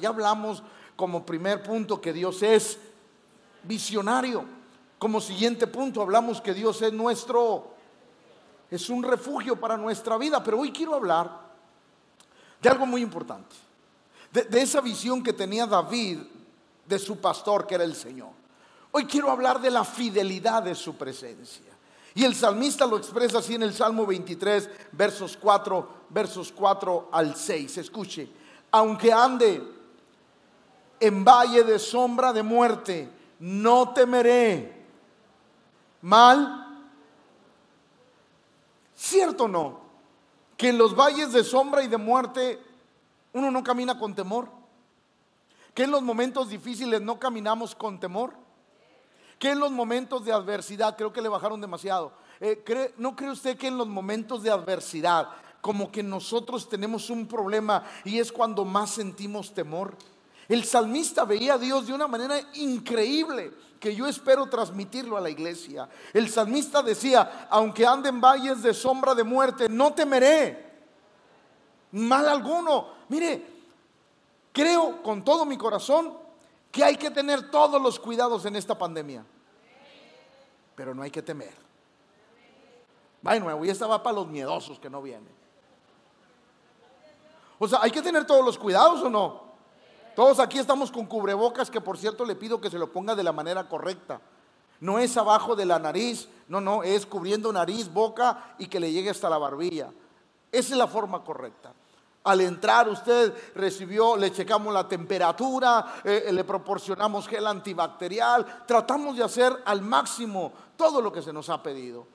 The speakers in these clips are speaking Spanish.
Ya hablamos como primer punto que Dios es visionario. Como siguiente punto hablamos que Dios es nuestro, es un refugio para nuestra vida. Pero hoy quiero hablar de algo muy importante. De, de esa visión que tenía David de su pastor que era el Señor. Hoy quiero hablar de la fidelidad de su presencia. Y el salmista lo expresa así en el Salmo 23, versos 4, versos 4 al 6. Escuche, aunque ande en valle de sombra de muerte, no temeré. Mal, ¿cierto o no? Que en los valles de sombra y de muerte uno no camina con temor. Que en los momentos difíciles no caminamos con temor. Que en los momentos de adversidad, creo que le bajaron demasiado. Eh, ¿No cree usted que en los momentos de adversidad, como que nosotros tenemos un problema y es cuando más sentimos temor? El salmista veía a Dios de una manera increíble que yo espero transmitirlo a la iglesia. El salmista decía, aunque ande en valles de sombra de muerte, no temeré mal alguno. Mire, creo con todo mi corazón que hay que tener todos los cuidados en esta pandemia. Pero no hay que temer. Bueno, y esta va para los miedosos que no vienen. O sea, ¿hay que tener todos los cuidados o no? Todos aquí estamos con cubrebocas que por cierto le pido que se lo ponga de la manera correcta. No es abajo de la nariz, no, no, es cubriendo nariz, boca y que le llegue hasta la barbilla. Esa es la forma correcta. Al entrar usted recibió, le checamos la temperatura, eh, le proporcionamos gel antibacterial, tratamos de hacer al máximo todo lo que se nos ha pedido.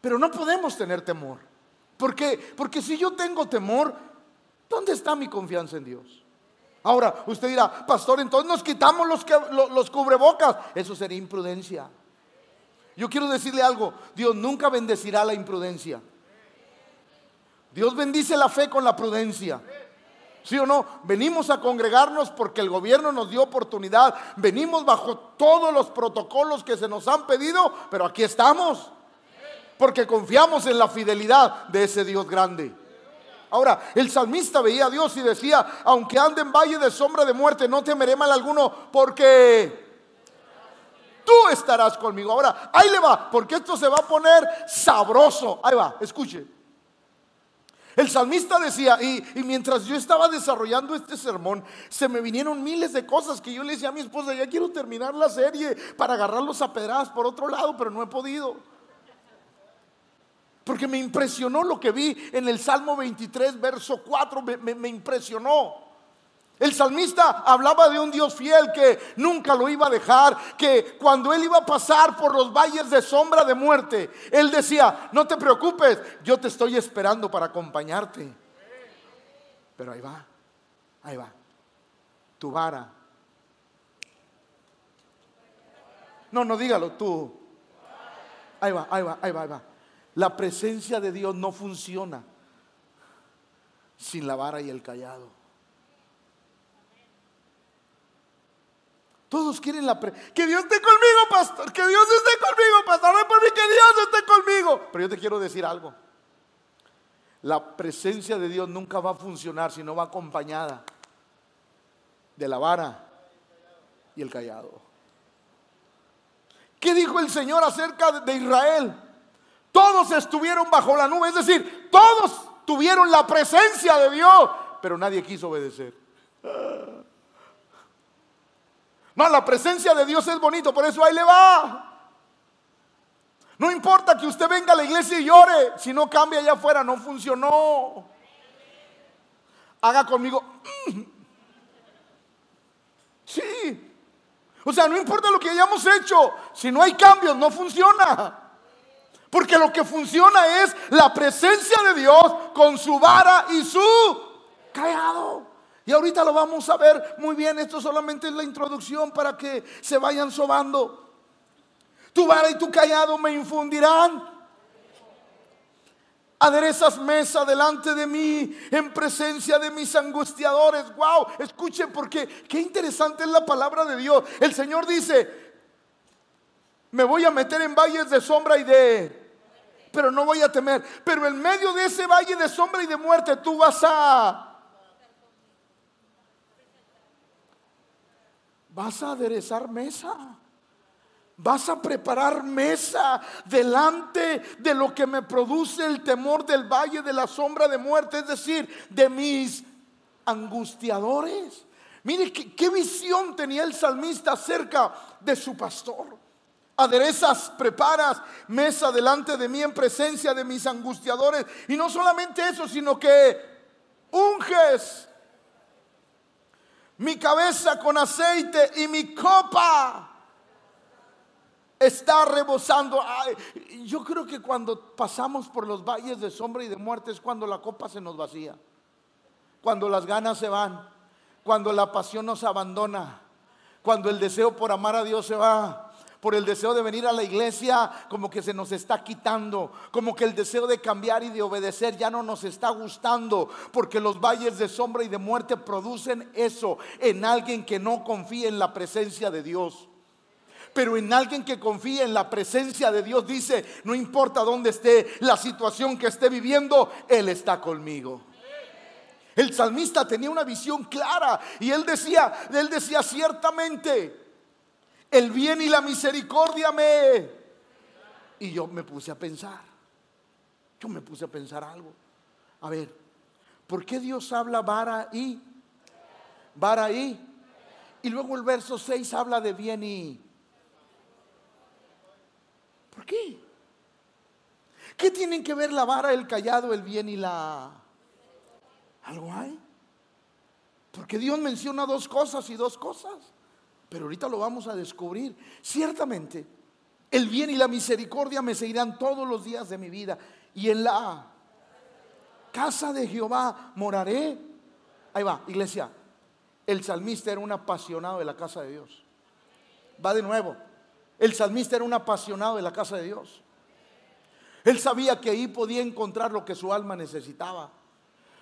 Pero no podemos tener temor. ¿Por qué? Porque si yo tengo temor, ¿dónde está mi confianza en Dios? Ahora, usted dirá, pastor, entonces nos quitamos los, los, cubrebocas. Eso sería imprudencia. Yo quiero decirle algo, Dios nunca bendecirá la imprudencia. Dios bendice la fe con la prudencia. ¿Sí o no? Venimos a congregarnos porque el gobierno nos dio oportunidad. Venimos bajo todos los protocolos que se nos han pedido, pero aquí estamos. Porque confiamos en la fidelidad de ese Dios grande. Ahora, el salmista veía a Dios y decía, aunque ande en valle de sombra de muerte, no temeré mal alguno, porque tú estarás conmigo. Ahora, ahí le va, porque esto se va a poner sabroso. Ahí va, escuche. El salmista decía, y, mientras yo estaba desarrollando este sermón, se me vinieron miles de cosas que yo le decía a mi esposa, ya quiero terminar la serie para agarrarlos a pedradas por otro lado, pero no he podido. Porque me impresionó lo que vi en el Salmo 23, verso 4, me, impresionó. El salmista hablaba de un Dios fiel que nunca lo iba a dejar, que cuando él iba a pasar por los valles de sombra de muerte, él decía, no te preocupes, yo te estoy esperando para acompañarte. Pero ahí va, ahí va, tu vara. No, no dígalo tú. Ahí va, ahí va, ahí va, ahí va. La presencia de Dios no funciona sin la vara y el callado. Todos quieren la presencia. Que Dios esté conmigo, pastor. Que Dios esté conmigo, pastor. Por mí, que Dios esté conmigo. Pero yo te quiero decir algo. La presencia de Dios nunca va a funcionar si no va acompañada de la vara y el callado. ¿Qué dijo el Señor acerca de Israel? Todos estuvieron bajo la nube, es decir, todos tuvieron la presencia de Dios, pero nadie quiso obedecer. No, la presencia de Dios es bonito, por eso ahí le va. No importa que usted venga a la iglesia y llore, si no cambia allá afuera, no funcionó. Haga conmigo. Mm". Sí. O sea, no importa lo que hayamos hecho, si no hay cambios, no funciona. Porque lo que funciona es la presencia de Dios con su vara y su callado. Y ahorita lo vamos a ver muy bien. Esto solamente es la introducción para que se vayan sobando. Tu vara y tu callado me infundirán. Aderezas mesa delante de mí en presencia de mis angustiadores. Wow, escuchen porque qué interesante es la palabra de Dios. El Señor dice, me voy a meter en valles de sombra y de pero no voy a temer. Pero en medio de ese valle de sombra y de muerte, tú vas a... vas a aderezar mesa. Vas a preparar mesa delante de lo que me produce el temor del valle de la sombra de muerte, es decir, de mis angustiadores. Mire qué, visión tenía el salmista acerca de su pastor. Aderezas, preparas mesa delante de mí en presencia de mis angustiadores. Y no solamente eso, sino que unges mi cabeza con aceite y mi copa está rebosando. yo creo que cuando pasamos por los valles de sombra y de muerte es cuando la copa se nos vacía, cuando las ganas se van, cuando la pasión nos abandona, cuando el deseo por amar a Dios se va. Por el deseo de venir a la iglesia, como que se nos está quitando, como que el deseo de cambiar y de obedecer ya no nos está gustando, porque los valles de sombra y de muerte producen eso en alguien que no confía en la presencia de Dios. Pero en alguien que confía en la presencia de Dios dice, no importa dónde esté, la situación que esté viviendo, Él está conmigo. El salmista tenía una visión clara y él decía, él decía ciertamente, el bien y la misericordia me... Y yo me puse a pensar, yo me puse a pensar algo. A ver, ¿por qué Dios habla vara y? Vara y. Y luego el verso 6 habla de bien y. ¿Por qué? ¿Qué tienen que ver la vara, el callado, el bien y la... ¿Algo hay? Porque Dios menciona dos cosas y dos cosas. Pero ahorita lo vamos a descubrir. Ciertamente, el bien y la misericordia me seguirán todos los días de mi vida. Y en la casa de Jehová moraré. Ahí va, iglesia. El salmista era un apasionado de la casa de Dios. Va de nuevo. El salmista era un apasionado de la casa de Dios. Él sabía que ahí podía encontrar lo que su alma necesitaba.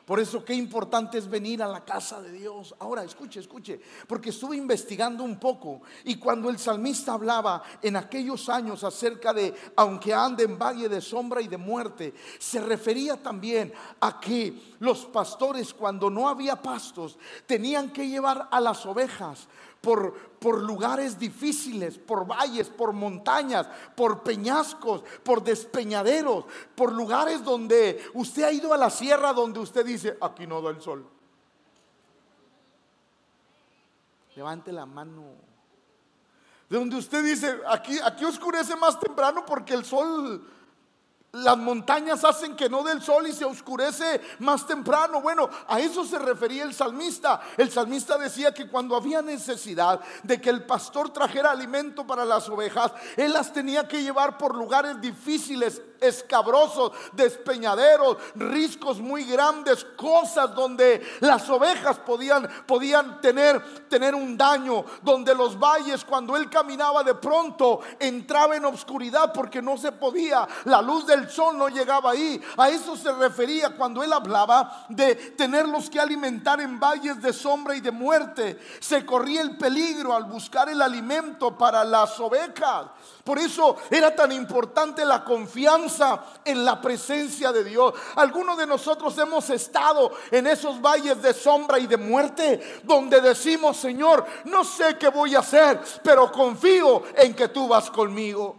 Por eso qué importante es venir a la casa de Dios. Ahora, escuche, escuche, porque estuve investigando un poco y cuando el salmista hablaba en aquellos años acerca de aunque ande en valle de sombra y de muerte, se refería también a que los pastores cuando no había pastos tenían que llevar a las ovejas por, por lugares difíciles, por valles, por montañas, por peñascos, por despeñaderos, por lugares donde usted ha ido a la sierra donde usted dice, aquí no da el sol. Levante la mano. De donde usted dice, aquí, aquí oscurece más temprano porque el sol las montañas hacen que no dé el sol y se oscurece más temprano. Bueno, a eso se refería el salmista. El salmista decía que cuando había necesidad de que el pastor trajera alimento para las ovejas, él las tenía que llevar por lugares difíciles, escabrosos, despeñaderos, riscos muy grandes, cosas donde las ovejas podían, podían tener, tener un daño, donde los valles cuando él caminaba de pronto entraba en obscuridad porque no se podía, la luz del el sol no llegaba ahí. A eso se refería cuando él hablaba de tenerlos que alimentar en valles de sombra y de muerte. Se corría el peligro al buscar el alimento para las ovejas. Por eso era tan importante la confianza en la presencia de Dios. Algunos de nosotros hemos estado en esos valles de sombra y de muerte donde decimos, Señor, no sé qué voy a hacer, pero confío en que tú vas conmigo.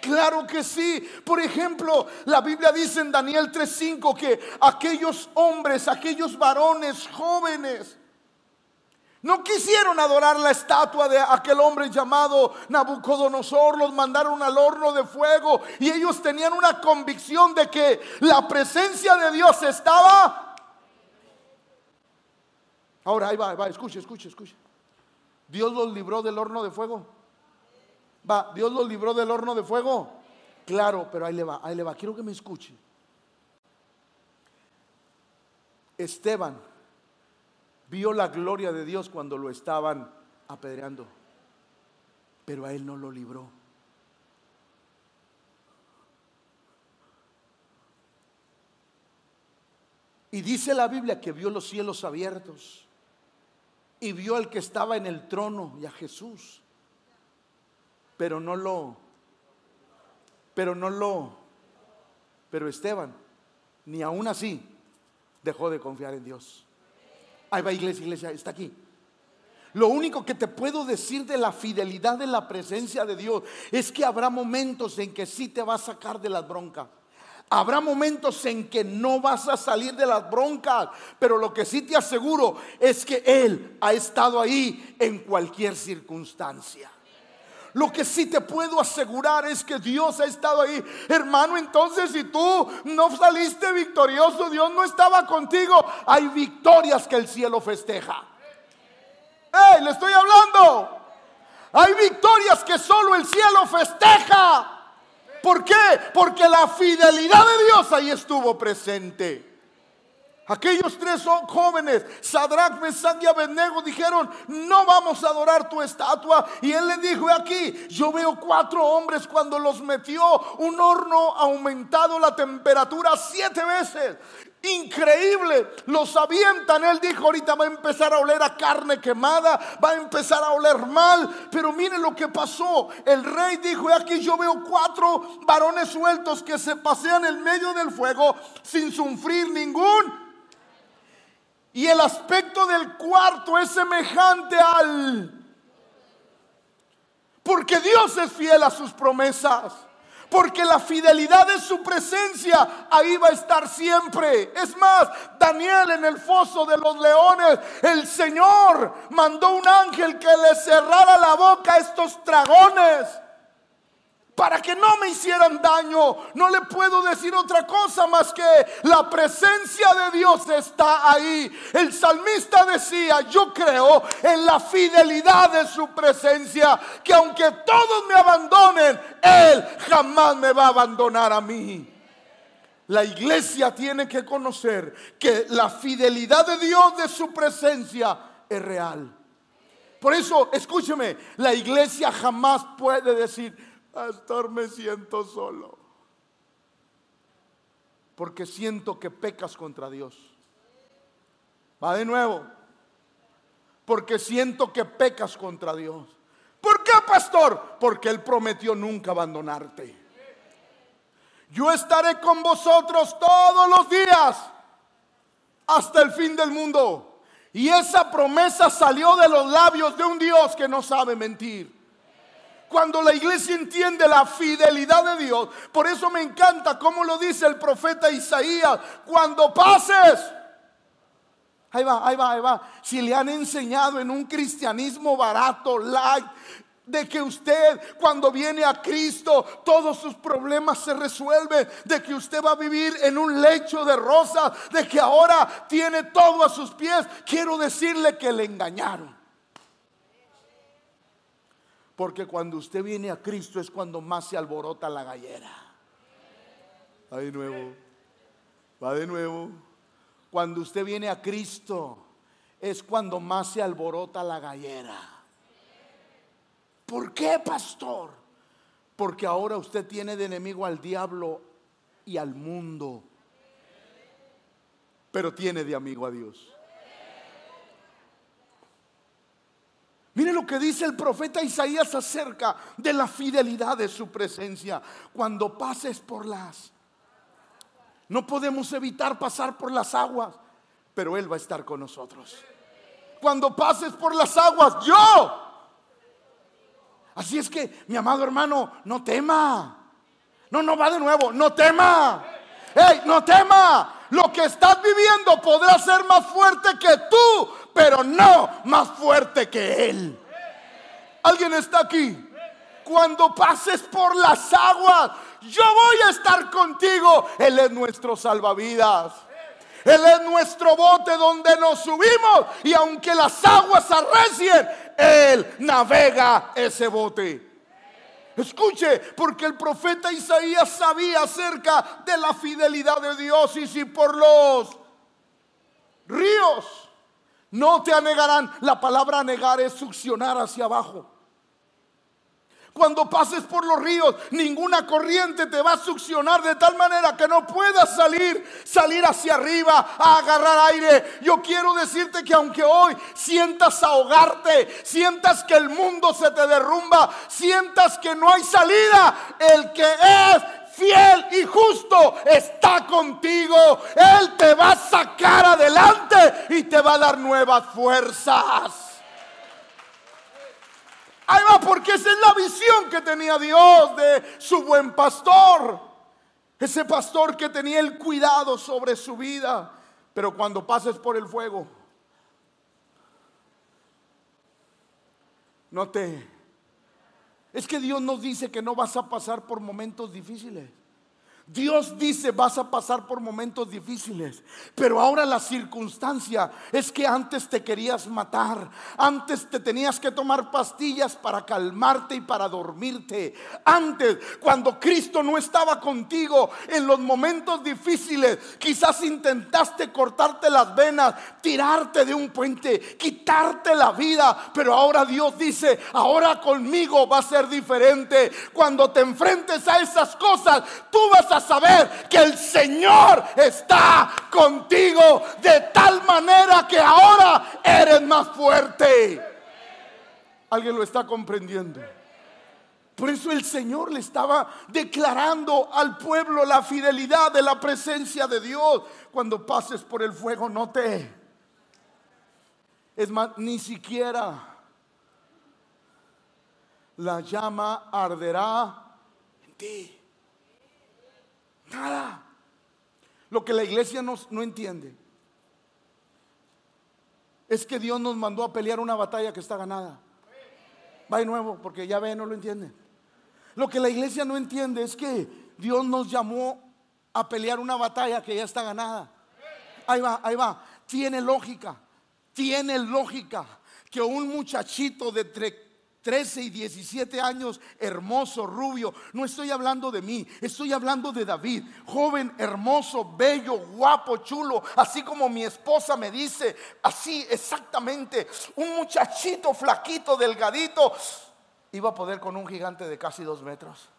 Claro que sí. Por ejemplo, la Biblia dice en Daniel 3:5 que aquellos hombres, aquellos varones jóvenes, no quisieron adorar la estatua de aquel hombre llamado Nabucodonosor, los mandaron al horno de fuego y ellos tenían una convicción de que la presencia de Dios estaba. Ahora, ahí va, ahí va, escuche, escuche, escuche. Dios los libró del horno de fuego. Va, Dios los libró del horno de fuego. Claro, pero ahí le va, ahí le va. Quiero que me escuche. Esteban vio la gloria de Dios cuando lo estaban apedreando, pero a él no lo libró. Y dice la Biblia que vio los cielos abiertos y vio al que estaba en el trono y a Jesús pero no lo, pero no lo, pero Esteban, ni aún así, dejó de confiar en Dios. Ahí va iglesia, iglesia, está aquí. Lo único que te puedo decir de la fidelidad de la presencia de Dios es que habrá momentos en que sí te va a sacar de las broncas. Habrá momentos en que no vas a salir de las broncas, pero lo que sí te aseguro es que Él ha estado ahí en cualquier circunstancia. Lo que sí te puedo asegurar es que Dios ha estado ahí. Hermano, entonces si tú no saliste victorioso, Dios no estaba contigo, hay victorias que el cielo festeja. ¡Ey, le estoy hablando! Hay victorias que solo el cielo festeja. ¿Por qué? Porque la fidelidad de Dios ahí estuvo presente. Aquellos tres jóvenes, Sadrach, Mesach y Abednego, dijeron, no vamos a adorar tu estatua. Y él le dijo, aquí, yo veo cuatro hombres cuando los metió un horno aumentado la temperatura siete veces. Increíble, los avientan. Él dijo, ahorita va a empezar a oler a carne quemada, va a empezar a oler mal. Pero miren lo que pasó. El rey dijo, aquí yo veo cuatro varones sueltos que se pasean en medio del fuego sin sufrir ningún y el aspecto del cuarto es semejante al... Porque Dios es fiel a sus promesas. Porque la fidelidad de su presencia ahí va a estar siempre. Es más, Daniel en el foso de los leones, el Señor mandó un ángel que le cerrara la boca a estos dragones para que no me hicieran daño. No le puedo decir otra cosa más que la presencia de Dios está ahí. El salmista decía, yo creo en la fidelidad de su presencia, que aunque todos me abandonen, Él jamás me va a abandonar a mí. La iglesia tiene que conocer que la fidelidad de Dios de su presencia es real. Por eso, escúcheme, la iglesia jamás puede decir, Pastor, me siento solo. Porque siento que pecas contra Dios. Va de nuevo. Porque siento que pecas contra Dios. ¿Por qué, pastor? Porque Él prometió nunca abandonarte. Yo estaré con vosotros todos los días hasta el fin del mundo. Y esa promesa salió de los labios de un Dios que no sabe mentir cuando la iglesia entiende la fidelidad de Dios. Por eso me encanta cómo lo dice el profeta Isaías. Cuando pases, ahí va, ahí va, ahí va. Si le han enseñado en un cristianismo barato, light, de que usted cuando viene a Cristo todos sus problemas se resuelven, de que usted va a vivir en un lecho de rosas, de que ahora tiene todo a sus pies, quiero decirle que le engañaron. Porque cuando usted viene a Cristo es cuando más se alborota la gallera. Va de nuevo. Va de nuevo. Cuando usted viene a Cristo es cuando más se alborota la gallera. ¿Por qué, pastor? Porque ahora usted tiene de enemigo al diablo y al mundo. Pero tiene de amigo a Dios. Mire lo que dice el profeta Isaías acerca de la fidelidad de su presencia. Cuando pases por las... No podemos evitar pasar por las aguas, pero Él va a estar con nosotros. Cuando pases por las aguas, yo. Así es que, mi amado hermano, no tema. No, no va de nuevo, no tema. No tema. Lo que estás viviendo podrá ser más fuerte que tú, pero no más fuerte que Él. ¿Alguien está aquí? Cuando pases por las aguas, yo voy a estar contigo. Él es nuestro salvavidas. Él es nuestro bote donde nos subimos y aunque las aguas arrecien, Él navega ese bote. Escuche, porque el profeta Isaías sabía acerca de la fidelidad de Dios y si por los ríos no te anegarán. La palabra anegar es succionar hacia abajo. Cuando pases por los ríos, ninguna corriente te va a succionar de tal manera que no puedas salir, salir hacia arriba a agarrar aire. Yo quiero decirte que aunque hoy sientas ahogarte, sientas que el mundo se te derrumba, sientas que no hay salida, el que es fiel y justo está contigo. Él te va a sacar adelante y te va a dar nuevas fuerzas. Ah, porque esa es la visión que tenía Dios de su buen pastor. Ese pastor que tenía el cuidado sobre su vida. Pero cuando pases por el fuego, no te... Es que Dios nos dice que no vas a pasar por momentos difíciles. Dios dice, vas a pasar por momentos difíciles, pero ahora la circunstancia es que antes te querías matar, antes te tenías que tomar pastillas para calmarte y para dormirte. Antes, cuando Cristo no estaba contigo en los momentos difíciles, quizás intentaste cortarte las venas, tirarte de un puente, quitarte la vida, pero ahora Dios dice, ahora conmigo va a ser diferente. Cuando te enfrentes a esas cosas, tú vas a saber que el Señor está contigo de tal manera que ahora eres más fuerte. ¿Alguien lo está comprendiendo? Por eso el Señor le estaba declarando al pueblo la fidelidad de la presencia de Dios. Cuando pases por el fuego, no te... Es más, ni siquiera la llama arderá en ti. Nada. Lo que la iglesia no, entiende es que Dios nos mandó a pelear una batalla que está ganada. Va de nuevo, porque ya ve, no lo entienden. Lo que la iglesia no entiende es que Dios nos llamó a pelear una batalla que ya está ganada. Ahí va, ahí va. Tiene lógica, tiene lógica que un muchachito de 13 y 17 años, hermoso, rubio. No estoy hablando de mí, estoy hablando de David, joven, hermoso, bello, guapo, chulo, así como mi esposa me dice, así exactamente, un muchachito flaquito, delgadito, iba a poder con un gigante de casi dos metros.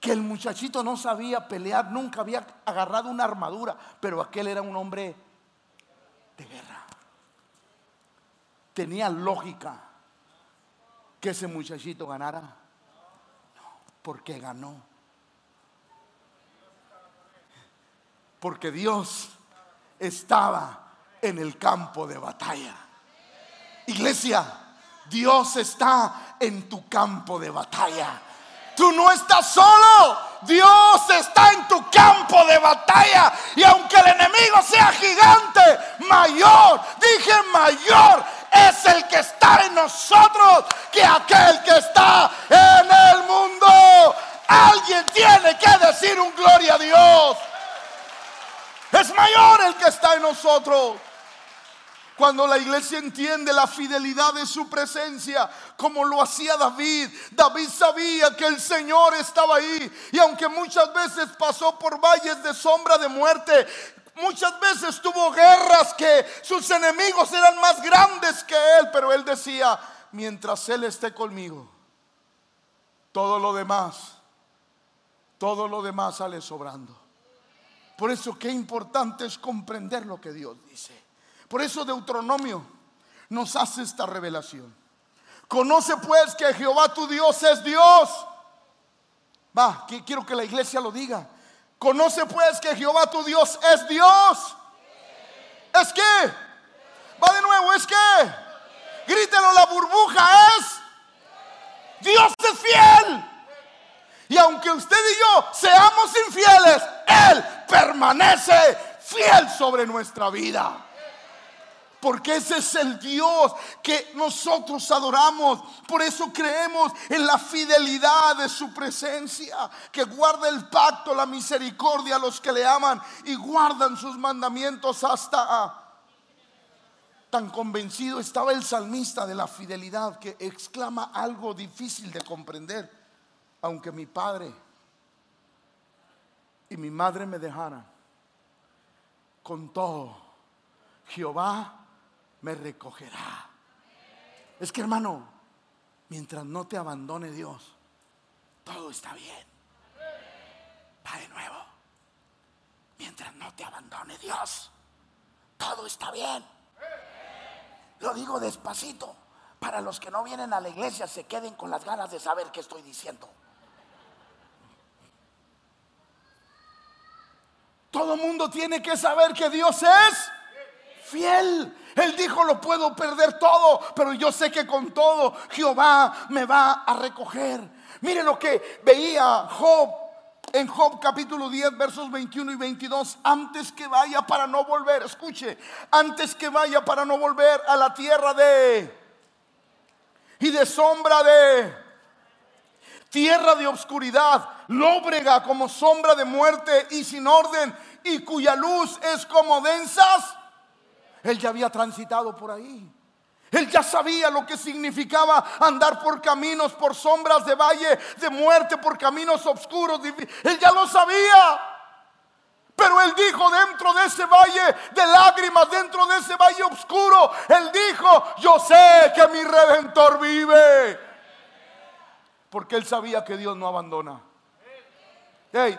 Que el muchachito no sabía pelear, nunca había agarrado una armadura, pero aquel era un hombre de guerra. Tenía lógica que ese muchachito ganara? Porque ganó. Porque Dios estaba en el campo de batalla. Iglesia, Dios está en tu campo de batalla. Tú no estás solo. Dios está en tu campo de batalla. Y aunque el enemigo sea gigante, mayor, dije mayor, es el que está en nosotros que aquel que está en el mundo. Alguien tiene que decir un gloria a Dios. Es mayor el que está en nosotros. Cuando la iglesia entiende la fidelidad de su presencia, como lo hacía David, David sabía que el Señor estaba ahí. Y aunque muchas veces pasó por valles de sombra de muerte, Muchas veces tuvo guerras que sus enemigos eran más grandes que él, pero él decía, mientras él esté conmigo, todo lo demás, todo lo demás sale sobrando. Por eso qué importante es comprender lo que Dios dice. Por eso Deuteronomio nos hace esta revelación. Conoce pues que Jehová tu Dios es Dios. Va, quiero que la iglesia lo diga. Conoce pues que Jehová tu Dios es Dios. ¿Es que? Va de nuevo, ¿es que? Grítelo, la burbuja es. Dios es fiel. Y aunque usted y yo seamos infieles, Él permanece fiel sobre nuestra vida. Porque ese es el Dios que nosotros adoramos. Por eso creemos en la fidelidad de su presencia, que guarda el pacto, la misericordia a los que le aman y guardan sus mandamientos hasta... Tan convencido estaba el salmista de la fidelidad que exclama algo difícil de comprender. Aunque mi padre y mi madre me dejaran, con todo, Jehová me recogerá. Es que hermano, mientras no te abandone Dios, todo está bien. Va de nuevo. Mientras no te abandone Dios, todo está bien. Lo digo despacito, para los que no vienen a la iglesia se queden con las ganas de saber qué estoy diciendo. Todo mundo tiene que saber que Dios es fiel. Él dijo, lo puedo perder todo, pero yo sé que con todo Jehová me va a recoger. Mire lo que veía Job en Job capítulo 10 versos 21 y 22, antes que vaya para no volver, escuche, antes que vaya para no volver a la tierra de y de sombra de tierra de obscuridad, lóbrega como sombra de muerte y sin orden y cuya luz es como densas. Él ya había transitado por ahí. Él ya sabía lo que significaba andar por caminos, por sombras de valle, de muerte, por caminos oscuros. Él ya lo sabía. Pero él dijo dentro de ese valle de lágrimas, dentro de ese valle oscuro, él dijo, yo sé que mi redentor vive. Porque él sabía que Dios no abandona. Hey,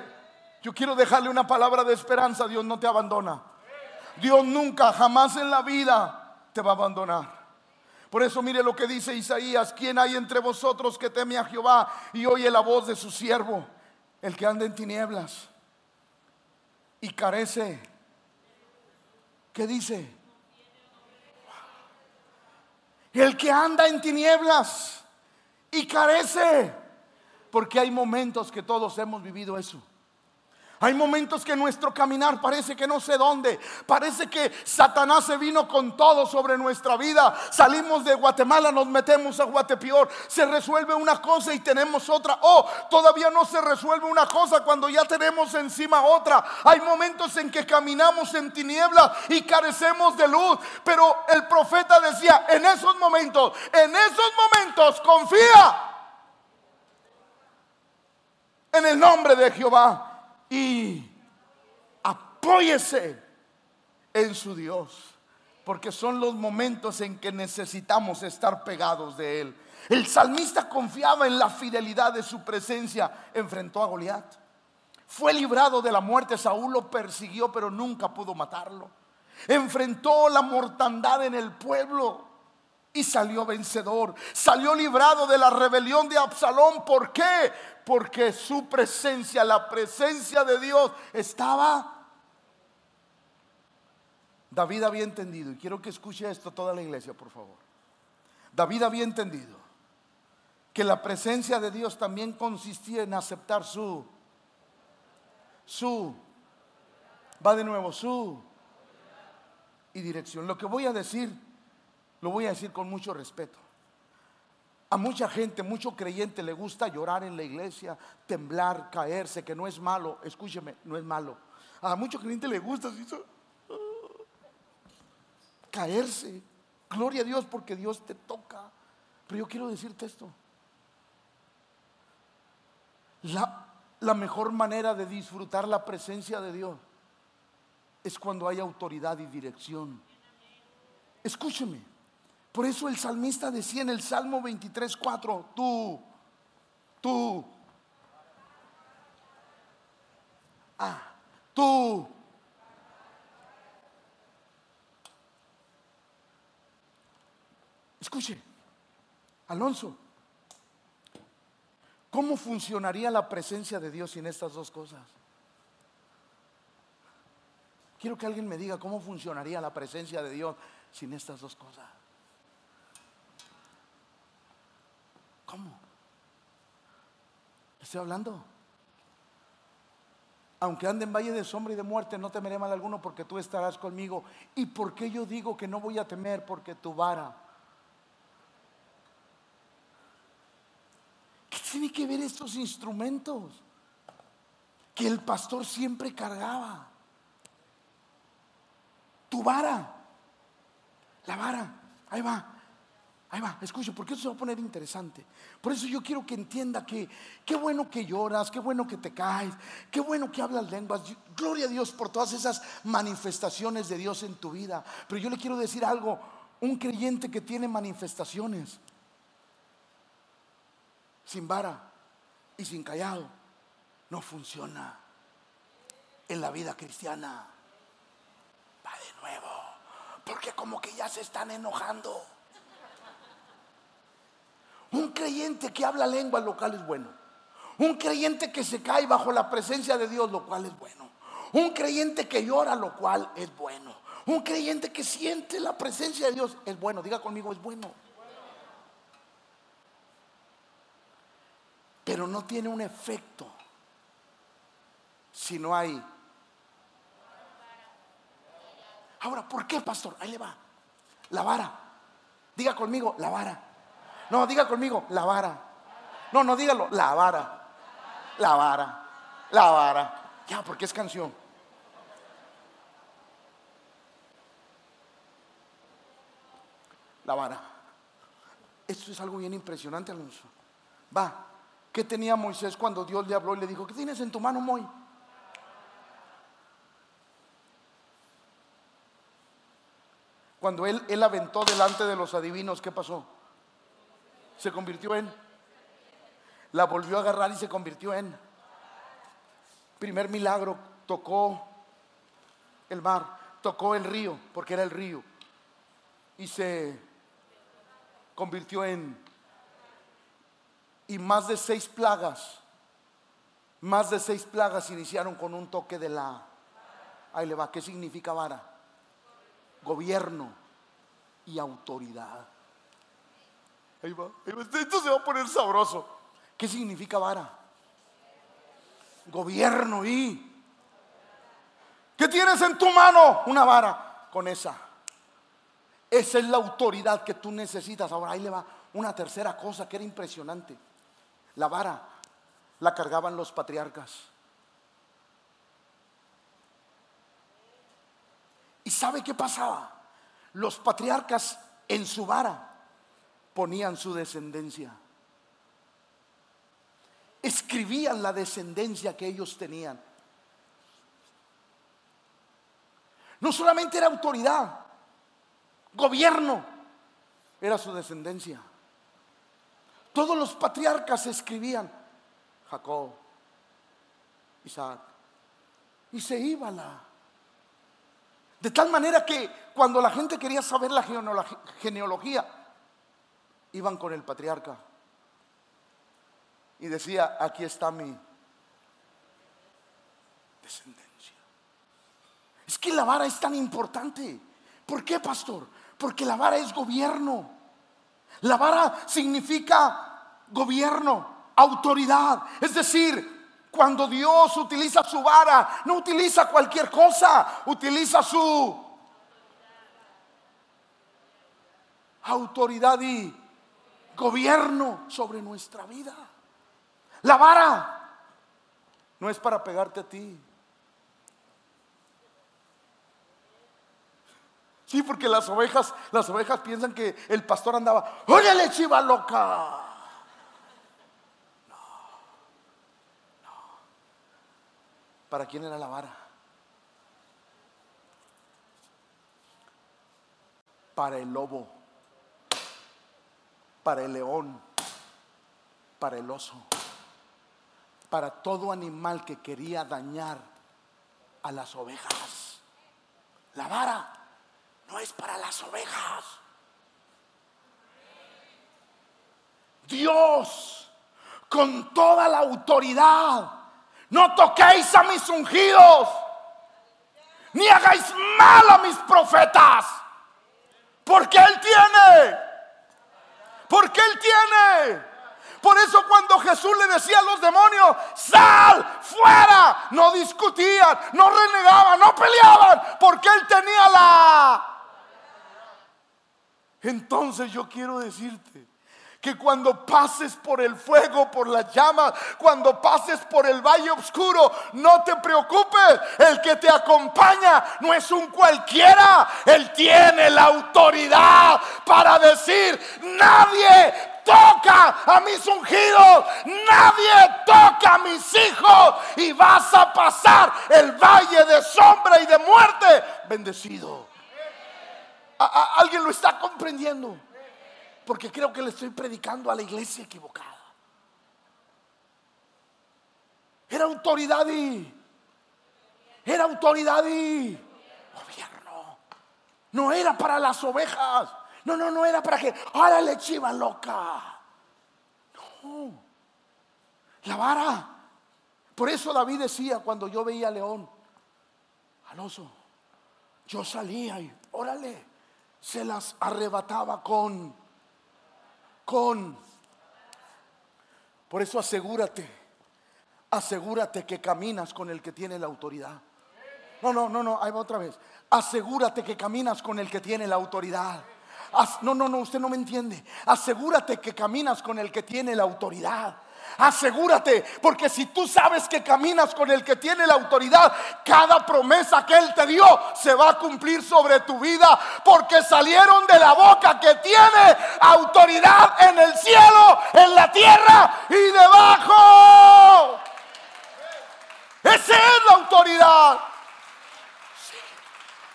yo quiero dejarle una palabra de esperanza, Dios no te abandona. Dios nunca, jamás en la vida te va a abandonar. Por eso mire lo que dice Isaías, ¿quién hay entre vosotros que teme a Jehová y oye la voz de su siervo? El que anda en tinieblas y carece. ¿Qué dice? El que anda en tinieblas y carece. Porque hay momentos que todos hemos vivido eso. Hay momentos que nuestro caminar parece que no sé dónde. Parece que Satanás se vino con todo sobre nuestra vida. Salimos de Guatemala, nos metemos a Guatepeor. Se resuelve una cosa y tenemos otra. Oh, todavía no se resuelve una cosa cuando ya tenemos encima otra. Hay momentos en que caminamos en tinieblas y carecemos de luz. Pero el profeta decía, en esos momentos, en esos momentos, confía en el nombre de Jehová y apóyese en su Dios, porque son los momentos en que necesitamos estar pegados de Él. El salmista confiaba en la fidelidad de su presencia, enfrentó a Goliat. Fue librado de la muerte, Saúl lo persiguió, pero nunca pudo matarlo. Enfrentó la mortandad en el pueblo y salió vencedor. Salió librado de la rebelión de Absalón. ¿Por qué? Porque su presencia, la presencia de Dios estaba... David había entendido, y quiero que escuche esto toda la iglesia, por favor. David había entendido que la presencia de Dios también consistía en aceptar su, su, va de nuevo, su y dirección. Lo que voy a decir lo voy a decir con mucho respeto. A mucha gente, mucho creyente le gusta llorar en la iglesia, temblar, caerse, que no es malo. Escúcheme, no es malo. A mucho creyente le gusta ah, caerse. Gloria a Dios porque Dios te toca. Pero yo quiero decirte esto. La, la mejor manera de disfrutar la presencia de Dios es cuando hay autoridad y dirección. Escúcheme. Por eso el salmista decía en el Salmo 23, 4, tú, tú, ah, tú. Escuche, Alonso, ¿cómo funcionaría la presencia de Dios sin estas dos cosas? Quiero que alguien me diga cómo funcionaría la presencia de Dios sin estas dos cosas. ¿Cómo? Estoy hablando. Aunque ande en valle de sombra y de muerte, no temeré mal alguno porque tú estarás conmigo. ¿Y por qué yo digo que no voy a temer? Porque tu vara. ¿Qué tiene que ver estos instrumentos? Que el pastor siempre cargaba. Tu vara. La vara. Ahí va. Ahí va, escucha, porque eso se va a poner interesante. Por eso yo quiero que entienda que qué bueno que lloras, qué bueno que te caes, qué bueno que hablas lenguas. Gloria a Dios por todas esas manifestaciones de Dios en tu vida. Pero yo le quiero decir algo, un creyente que tiene manifestaciones sin vara y sin callado no funciona en la vida cristiana. Va de nuevo, porque como que ya se están enojando. Un creyente que habla lengua, lo cual es bueno. Un creyente que se cae bajo la presencia de Dios, lo cual es bueno. Un creyente que llora, lo cual es bueno. Un creyente que siente la presencia de Dios es bueno. Diga conmigo, es bueno. Pero no tiene un efecto si no hay. Ahora, ¿por qué, pastor? Ahí le va. La vara. Diga conmigo, la vara. No, diga conmigo, la vara. No, no dígalo, la vara. La vara. La vara. Ya, porque es canción. La vara. Esto es algo bien impresionante, Alonso. Va. ¿Qué tenía Moisés cuando Dios le habló y le dijo, ¿qué tienes en tu mano, Moy? Cuando él, él aventó delante de los adivinos, ¿qué pasó? Se convirtió en. La volvió a agarrar y se convirtió en. Primer milagro, tocó el mar, tocó el río, porque era el río. Y se convirtió en. Y más de seis plagas, más de seis plagas iniciaron con un toque de la. Ahí le va, ¿qué significa vara? gobierno y autoridad. Ahí va, Esto se va a poner sabroso. ¿Qué significa vara? Gobierno y... ¿Qué tienes en tu mano? Una vara. Con esa. Esa es la autoridad que tú necesitas. Ahora ahí le va una tercera cosa que era impresionante. La vara la cargaban los patriarcas. ¿Y sabe qué pasaba? Los patriarcas en su vara ponían su descendencia. Escribían la descendencia que ellos tenían. No solamente era autoridad, gobierno, era su descendencia. Todos los patriarcas escribían Jacob, Isaac, y se iba la de tal manera que cuando la gente quería saber la genealogía, iban con el patriarca. Y decía, aquí está mi descendencia. Es que la vara es tan importante. ¿Por qué, pastor? Porque la vara es gobierno. La vara significa gobierno, autoridad. Es decir, cuando Dios utiliza su vara, no utiliza cualquier cosa, utiliza su autoridad y gobierno sobre nuestra vida. La vara no es para pegarte a ti. Sí, porque las ovejas, las ovejas piensan que el pastor andaba, óyale chiva loca. ¿Para quién era la vara? Para el lobo, para el león, para el oso, para todo animal que quería dañar a las ovejas. La vara no es para las ovejas. Dios, con toda la autoridad, no toquéis a mis ungidos, ni hagáis mal a mis profetas, porque Él tiene, porque Él tiene. Por eso cuando Jesús le decía a los demonios, sal fuera, no discutían, no renegaban, no peleaban, porque Él tenía la... Entonces yo quiero decirte, que cuando pases por el fuego, por las llamas, cuando pases por el valle oscuro, no te preocupes. El que te acompaña no es un cualquiera. Él tiene la autoridad para decir, nadie toca a mis ungidos, nadie toca a mis hijos y vas a pasar el valle de sombra y de muerte bendecido. ¿Alguien lo está comprendiendo? Porque creo que le estoy predicando a la iglesia equivocada. Era autoridad y era autoridad y gobierno. No era para las ovejas. No, no, no era para que, órale chiva loca. No. La vara. Por eso David decía cuando yo veía a león, al oso, yo salía y, órale, se las arrebataba con, Por eso asegúrate, asegúrate que caminas con el que tiene la autoridad. No, no, no, no, ahí va otra vez. Asegúrate que caminas con el que tiene la autoridad. No, no, no, usted no me entiende. Asegúrate que caminas con el que tiene la autoridad. Asegúrate, porque si tú sabes que caminas con el que tiene la autoridad, cada promesa que Él te dio se va a cumplir sobre tu vida, porque salieron de la boca que tiene autoridad en el cielo, en la tierra y debajo. Esa es la autoridad.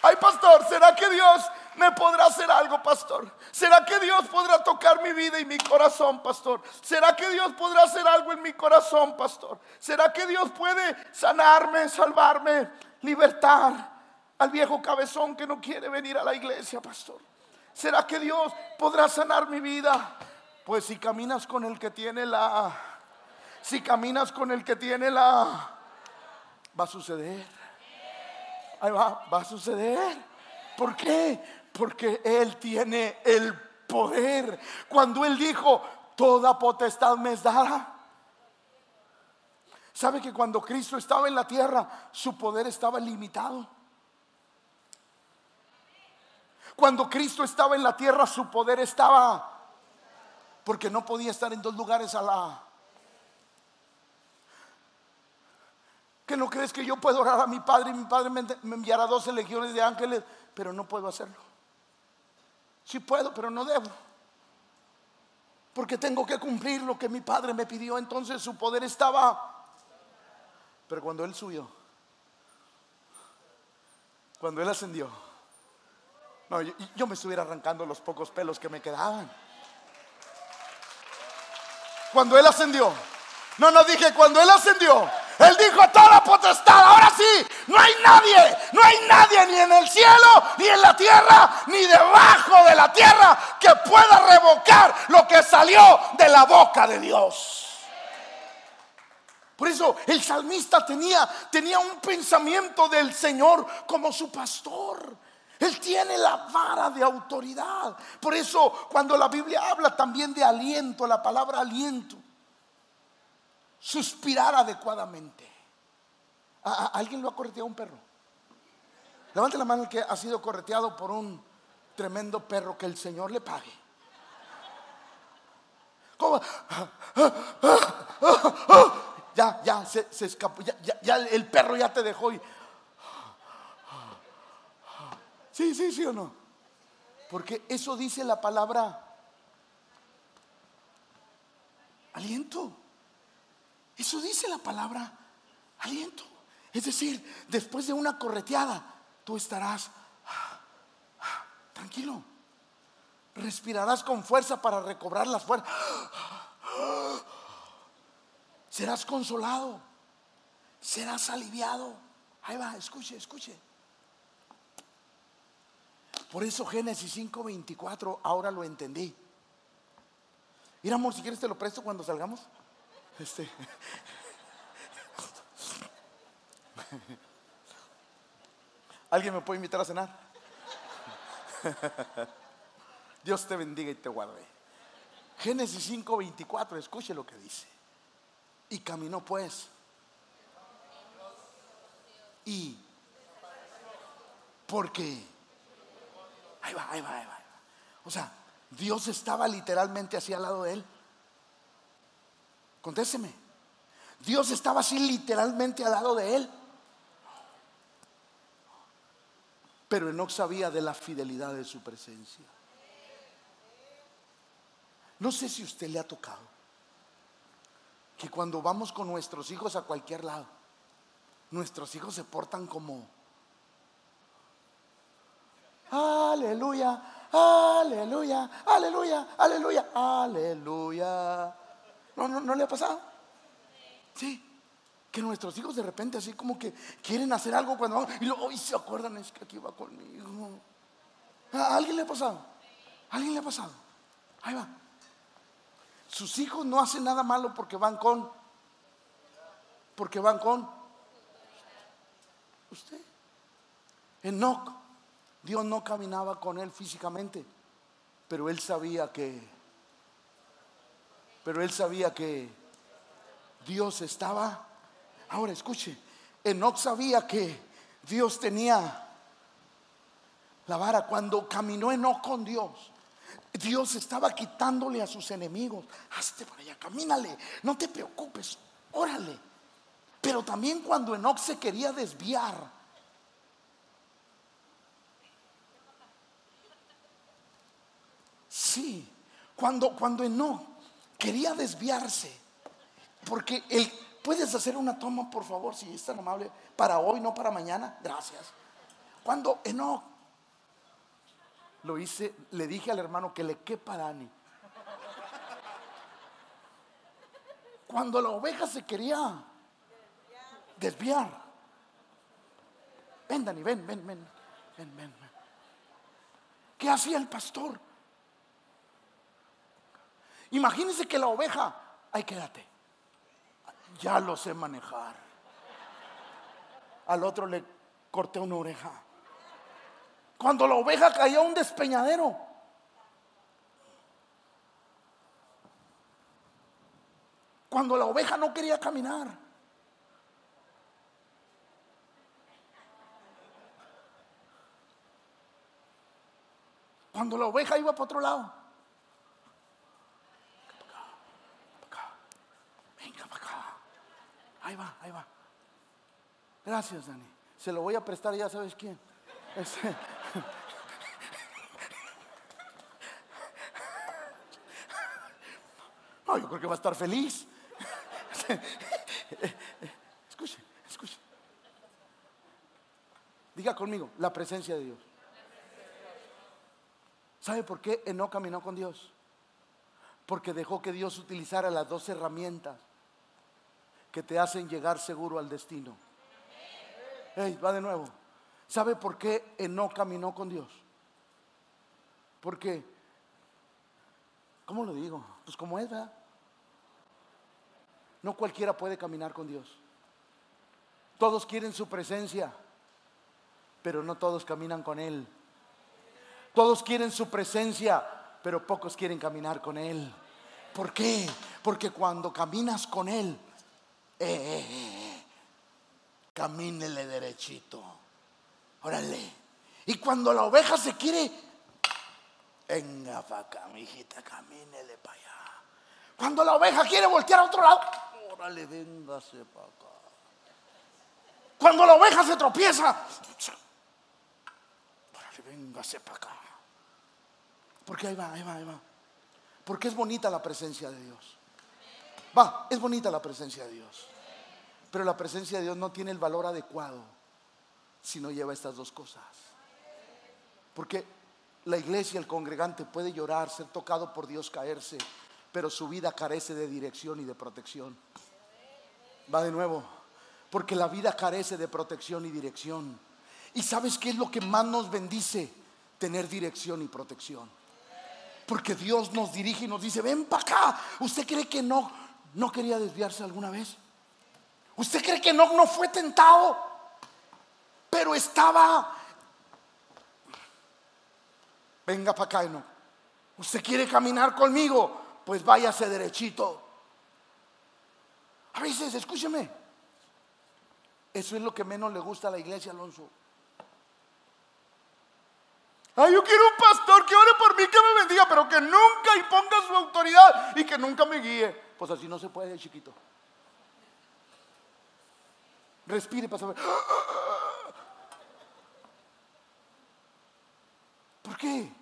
Ay, pastor, ¿será que Dios me podrá hacer algo, pastor? ¿Será que Dios podrá tocar mi vida y mi corazón, pastor? ¿Será que Dios podrá hacer algo en mi corazón, pastor? ¿Será que Dios puede sanarme, salvarme, libertar al viejo cabezón que no quiere venir a la iglesia, pastor? ¿Será que Dios podrá sanar mi vida? Pues si caminas con el que tiene la... Si caminas con el que tiene la... Va a suceder. Ahí va, va a suceder. ¿Por qué? Porque Él tiene el poder. Cuando Él dijo, toda potestad me es dada. ¿Sabe que cuando Cristo estaba en la tierra, su poder estaba limitado? Cuando Cristo estaba en la tierra, su poder estaba... Porque no podía estar en dos lugares a la... ¿Que no crees que yo puedo orar a mi Padre y mi Padre me enviará 12 legiones de ángeles? Pero no puedo hacerlo. Sí puedo, pero no debo. Porque tengo que cumplir lo que mi padre me pidió. Entonces su poder estaba. Pero cuando él subió, cuando él ascendió, no, yo, me estuviera arrancando los pocos pelos que me quedaban. Cuando él ascendió, no, no dije cuando él ascendió, él dijo toda potestad. Ahora sí, no hay nadie, no hay nadie ni en el cielo, ni en la tierra, ni debajo de la tierra que pueda revocar lo que salió de la boca de Dios. Por eso el salmista tenía, tenía un pensamiento del Señor como su pastor. Él tiene la vara de autoridad. Por eso cuando la Biblia habla también de aliento, la palabra aliento, suspirar adecuadamente. ¿A, alguien lo ha correteado un perro? Levante la mano el que ha sido correteado por un tremendo perro que el Señor le pague. ¿Cómo? Ya, ya, se, escapó. Ya, el perro ya te dejó. Sí, sí, sí o no. Porque eso dice la palabra aliento. Eso dice la palabra aliento. Es decir, después de una correteada, tú estarás tranquilo. Respirarás con fuerza para recobrar las fuerzas. Serás consolado. Serás aliviado. Ahí va, escuche, escuche. Por eso Génesis 5:24, ahora lo entendí. Mira, amor, si quieres te lo presto cuando salgamos. Este. ¿Alguien me puede invitar a cenar? Dios te bendiga y te guarde. Génesis 5:24, escuche lo que dice. Y caminó pues. Y porque ahí va, ahí va, ahí va. O sea, Dios estaba literalmente así al lado de él. Contésteme. Dios estaba así literalmente al lado de él. Pero Enoch sabía de la fidelidad de su presencia. No sé si usted le ha tocado que cuando vamos con nuestros hijos a cualquier lado, nuestros hijos se portan como, aleluya, aleluya, aleluya, aleluya, aleluya. ¿No, no, le ha pasado? Sí. Que nuestros hijos de repente así como que quieren hacer algo cuando van y luego se acuerdan, es que aquí va conmigo. ¿A alguien le ha pasado? ¿A alguien le ha pasado? Ahí va. Sus hijos no hacen nada malo porque van con. Porque van con. Usted. Enoch Dios no caminaba con él físicamente, pero él sabía que, pero él sabía que Dios estaba. Ahora escuche, Enoch sabía que Dios tenía la vara. Cuando caminó Enoch con Dios, Dios estaba quitándole a sus enemigos. Hazte para allá, camínale, no te preocupes, órale. Pero también cuando Enoch se quería desviar, sí, cuando, cuando Enoch quería desviarse, porque él, puedes hacer una toma, por favor, si es tan amable, para hoy, no para mañana, gracias. Cuando Enoch lo hice, le dije al hermano que le quepa Dani. Cuando la oveja se quería desviar. Ven, Dani, ven, ven, ven, ven, ven. ¿Qué hacía el pastor? Imagínense que la oveja, ay, quédate. Ya lo sé manejar. Al otro le corté una oreja. Cuando la oveja caía a un despeñadero. Cuando la oveja no quería caminar. Cuando la oveja iba para otro lado. Venga para acá. Ahí va, ahí va. Gracias, Dani. Se lo voy a prestar ya sabes quién. Este, No, yo creo que va a estar feliz. Escuche, escuche. Diga conmigo, la presencia de Dios. ¿Sabe por qué no caminó con Dios? Porque dejó que Dios utilizara las dos herramientas que te hacen llegar seguro al destino. Hey, va de nuevo. ¿Sabe por qué no caminó con Dios? Porque, ¿cómo lo digo? Pues como es, ¿verdad? No cualquiera puede caminar con Dios. Todos quieren su presencia, pero no todos caminan con Él. Todos quieren su presencia, pero pocos quieren caminar con Él. ¿Por qué? Porque cuando caminas con Él, eh, eh, eh, camínele derechito. Órale. Y cuando la oveja se quiere, venga para acá, mi hijita, camínele para allá. Cuando la oveja quiere voltear a otro lado, órale, véngase para acá. Cuando la oveja se tropieza, órale, véngase para acá. Porque ahí va, ahí va, ahí va. Porque es bonita la presencia de Dios. Va, es bonita la presencia de Dios. Pero la presencia de Dios no tiene el valor adecuado si no lleva estas dos cosas. Porque la iglesia, el congregante puede llorar, ser tocado por Dios, caerse, pero su vida carece de dirección y de protección. Va de nuevo, porque la vida carece de protección y dirección. ¿Y sabes qué es lo que más nos bendice? Tener dirección y protección. Porque Dios nos dirige y nos dice, ven para acá. ¿Usted cree que no, no quería desviarse alguna vez? ¿Usted cree que no, no fue tentado? Pero estaba... Venga para acá, no. ¿Usted quiere caminar conmigo? Pues váyase derechito. A veces, escúcheme. Eso es lo que menos le gusta a la iglesia, Alonso. Ay, yo quiero un pastor que ore por mí, que me bendiga, pero que nunca imponga su autoridad y que nunca me guíe. Pues así no se puede, chiquito. Respire saber. ¿Por qué?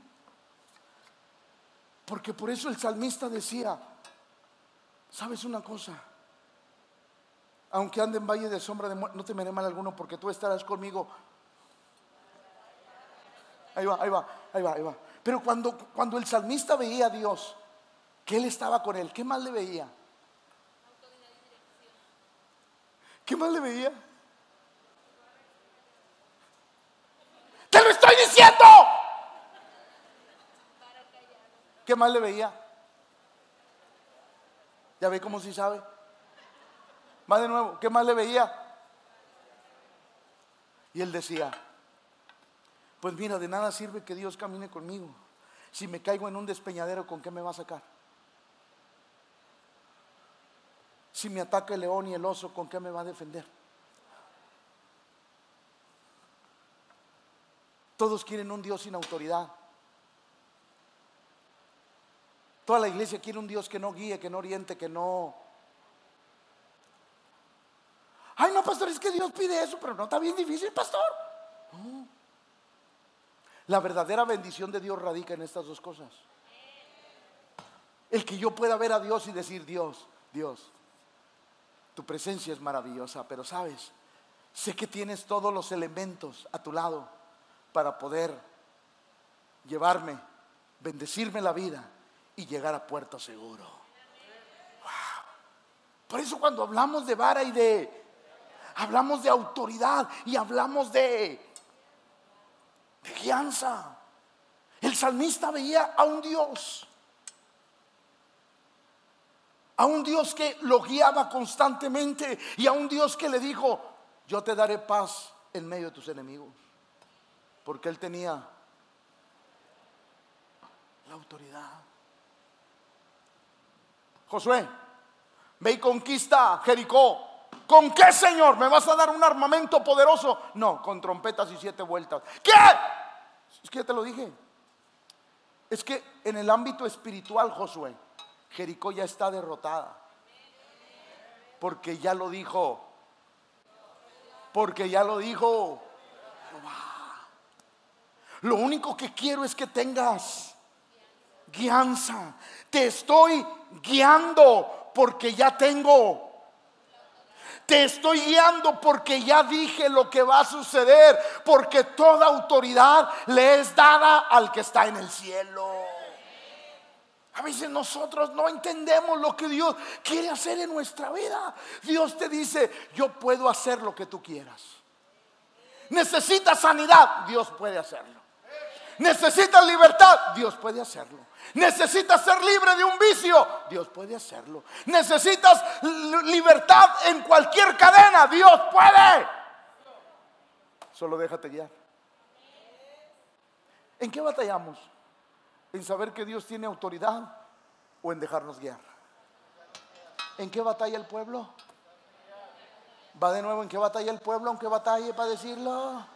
Porque por eso el salmista decía, ¿sabes una cosa? Aunque ande en valle de sombra de muerte, no temeré mal alguno porque tú estarás conmigo Ahí va, ahí va, ahí va, ahí va. Pero cuando, cuando el salmista veía a Dios, que Él estaba con él, ¿qué más le veía? ¿Qué más le veía? ¡Te lo estoy diciendo! ¿Qué más le veía? ¿Ya ve cómo si sabe? Más de nuevo, ¿qué más le veía? Y él decía, Pues mira, de nada sirve que Dios camine conmigo. Si me caigo en un despeñadero, ¿con qué me va a sacar? Si me ataca el león y el oso, ¿con qué me va a defender? Todos quieren un Dios sin autoridad. Toda la iglesia quiere un Dios que no guíe, que no oriente, que no... Ay, no, pastor, es que Dios pide eso, pero no está bien difícil, pastor. La verdadera bendición de Dios radica en estas dos cosas. El que yo pueda ver a Dios y decir, Dios, Dios, tu presencia es maravillosa, pero sabes, sé que tienes todos los elementos a tu lado para poder llevarme, bendecirme la vida y llegar a puerto seguro. Por eso cuando hablamos de vara y de, hablamos de autoridad y hablamos de, de guianza. El salmista veía a un Dios, a un Dios que lo guiaba constantemente y a un Dios que le dijo, yo te daré paz en medio de tus enemigos. Porque él tenía la autoridad. Josué, ve y conquista Jericó. ¿Con qué, Señor? ¿Me vas a dar un armamento poderoso? No, con trompetas y siete vueltas. ¿Qué? Es que ya te lo dije. Es que en el ámbito espiritual, Josué, Jericó ya está derrotada. Porque ya lo dijo. Porque ya lo dijo. Lo único que quiero es que tengas guianza. Te estoy guiando porque ya tengo te estoy guiando porque ya dije lo que va a suceder, porque toda autoridad le es dada al que está en el cielo. A veces nosotros no entendemos lo que Dios quiere hacer en nuestra vida. Dios te dice, yo puedo hacer lo que tú quieras. Necesitas sanidad, Dios puede hacerlo. Necesitas libertad, Dios puede hacerlo. Necesitas ser libre de un vicio, Dios puede hacerlo. Necesitas libertad en cualquier cadena, Dios puede. Solo déjate guiar. ¿En qué batallamos? ¿En saber que Dios tiene autoridad o en dejarnos guiar? ¿En qué batalla el pueblo? Va de nuevo, ¿en qué batalla el pueblo? Aunque batalle para decirlo.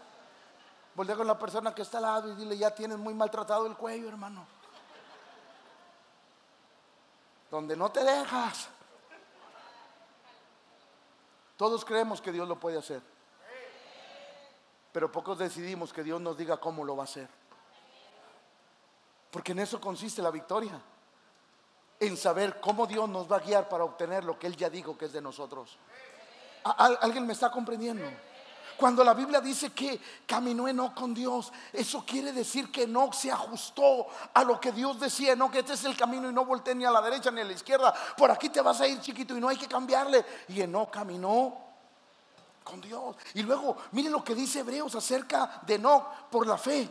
Voltea con la persona que está al lado y dile, ya tienes muy maltratado el cuello, hermano. Donde no te dejas. Todos creemos que Dios lo puede hacer. Pero pocos decidimos que Dios nos diga cómo lo va a hacer. Porque en eso consiste la victoria. En saber cómo Dios nos va a guiar para obtener lo que Él ya dijo que es de nosotros. ¿Alguien me está comprendiendo? Cuando la Biblia dice que caminó Enoch con Dios, eso quiere decir que Enoch se ajustó a lo que Dios decía. No, que este es el camino y no voltee ni a la derecha ni a la izquierda. Por aquí te vas a ir chiquito y no hay que cambiarle. Y Enoch caminó con Dios. Y luego, miren lo que dice Hebreos acerca de Enoch por la fe.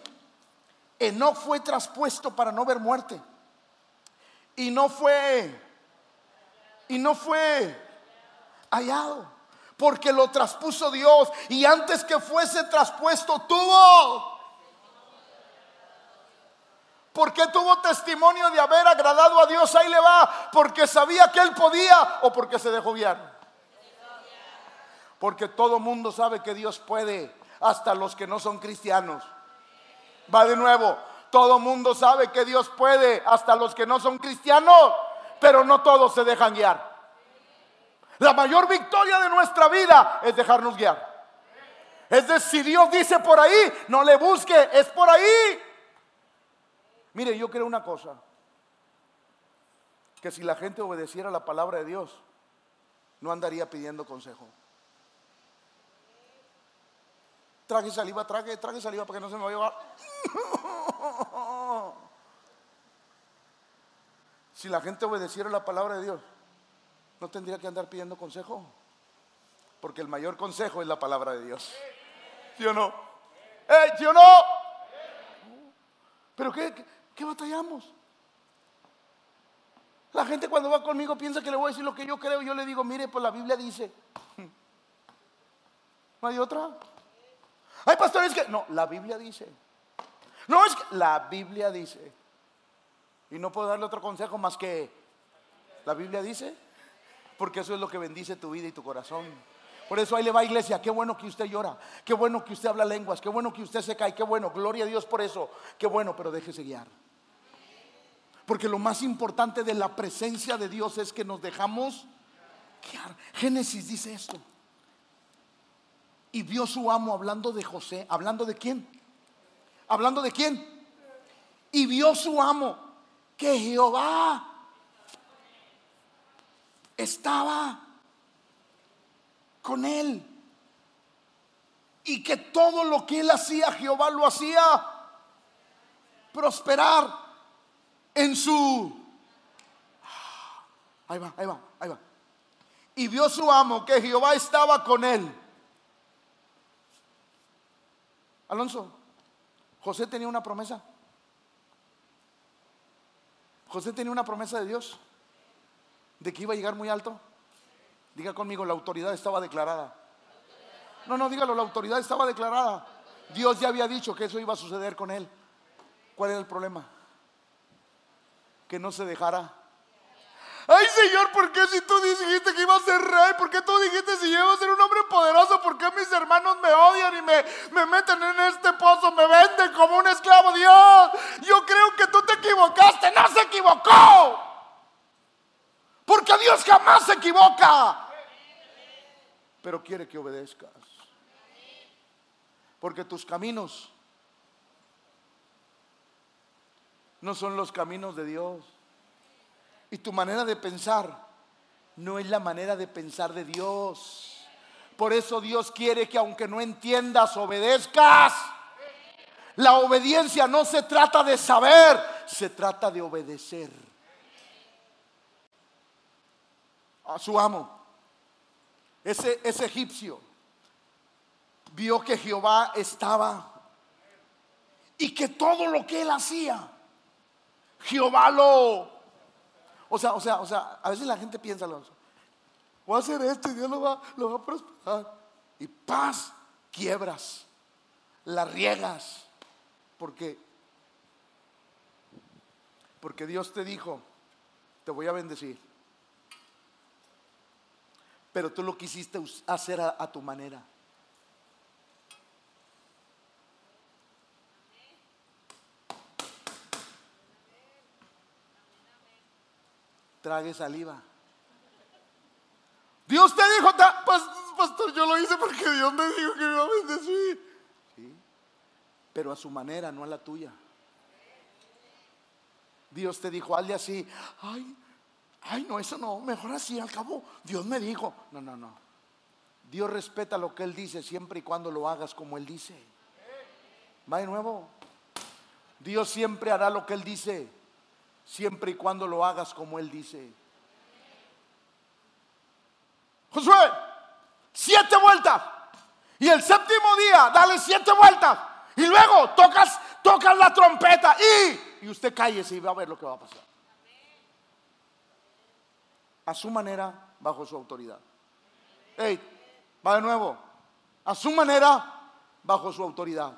Enoch fue traspuesto para no ver muerte. Y no fue, y no fue hallado porque lo traspuso Dios y antes que fuese traspuesto tuvo. ¿Por qué tuvo testimonio de haber agradado a Dios? Ahí le va, porque sabía que él podía o porque se dejó guiar. Porque todo mundo sabe que Dios puede, hasta los que no son cristianos. Va de nuevo, todo mundo sabe que Dios puede, hasta los que no son cristianos, pero no todos se dejan guiar. La mayor victoria de nuestra vida es dejarnos guiar. Es decir, si Dios dice por ahí, no le busque, es por ahí. Mire, yo creo una cosa, que si la gente obedeciera la palabra de Dios, no andaría pidiendo consejo. Trague saliva, trague, trague saliva para que no se me vaya a Si la gente obedeciera la palabra de Dios, no tendría que andar pidiendo consejo. Porque el mayor consejo es la palabra de Dios. ¿Sí o no? ¿Sí o no? ¿Pero qué, qué, batallamos? La gente cuando va conmigo piensa que le voy a decir lo que yo creo. Yo le digo, mire, pues la Biblia dice. ¿No hay otra? Hay pastores que... No, la Biblia dice. No es que la Biblia dice. Y no puedo darle otro consejo más que la Biblia dice. Porque eso es lo que bendice tu vida y tu corazón. Por eso ahí le va iglesia, qué bueno que usted llora, qué bueno que usted habla lenguas, qué bueno que usted se cae, qué bueno, gloria a Dios por eso, qué bueno, pero déjese guiar. Porque lo más importante de la presencia de Dios es que nos dejamos guiar. Génesis dice esto. Y vio su amo hablando de José, hablando de quién? Hablando de quién? Y vio su amo que Jehová estaba con él. Y que todo lo que él hacía, Jehová lo hacía prosperar en su... Ahí va, ahí va, ahí va. Y vio su amo que Jehová estaba con él. Alonso, José tenía una promesa. José tenía una promesa de Dios de que iba a llegar muy alto. Diga conmigo, la autoridad estaba declarada. No, no, dígalo, la autoridad estaba declarada. Dios ya había dicho que eso iba a suceder con él. ¿Cuál era el problema? Que no se dejara. Ay Señor, ¿por qué si tú dijiste que iba a ser rey? ¿Por qué tú dijiste si yo iba a ser un hombre poderoso? ¿Por qué mis hermanos me odian y me, me meten en este pozo? Me venden como un esclavo. Dios, yo creo que tú te equivocaste. No se equivocó. Porque Dios jamás se equivoca pero quiere que obedezcas. Porque tus caminos no son los caminos de Dios. Y tu manera de pensar no es la manera de pensar de Dios. Por eso Dios quiere que aunque no entiendas, obedezcas. La obediencia no se trata de saber, se trata de obedecer. A su amo ese, egipcio vio que Jehová estaba y que todo lo que él hacía, Jehová lo... O sea, o sea, o sea, a veces la gente piensa, voy a hacer esto y Dios lo va, lo va a prosperar. Y paz, quiebras, la riegas, porque, porque Dios te dijo, te voy a bendecir pero tú lo quisiste hacer a, tu manera. Trague saliva. Dios te dijo, pastor, yo lo hice porque Dios me dijo que me iba a bendecir. Sí, pero a su manera, no a la tuya. Dios te dijo, hazle así. Ay, Ay, no, eso no, mejor así, al cabo, Dios me dijo. No, no, no. Dios respeta lo que Él dice siempre y cuando lo hagas como Él dice. Va de nuevo. Dios siempre hará lo que Él dice, siempre y cuando lo hagas como Él dice. Josué, siete vueltas. Y el séptimo día, dale siete vueltas. Y luego tocas, tocas la trompeta y, y usted cállese y va a ver lo que va a pasar a su manera, bajo su autoridad. Hey, va de nuevo. A su manera, bajo su autoridad.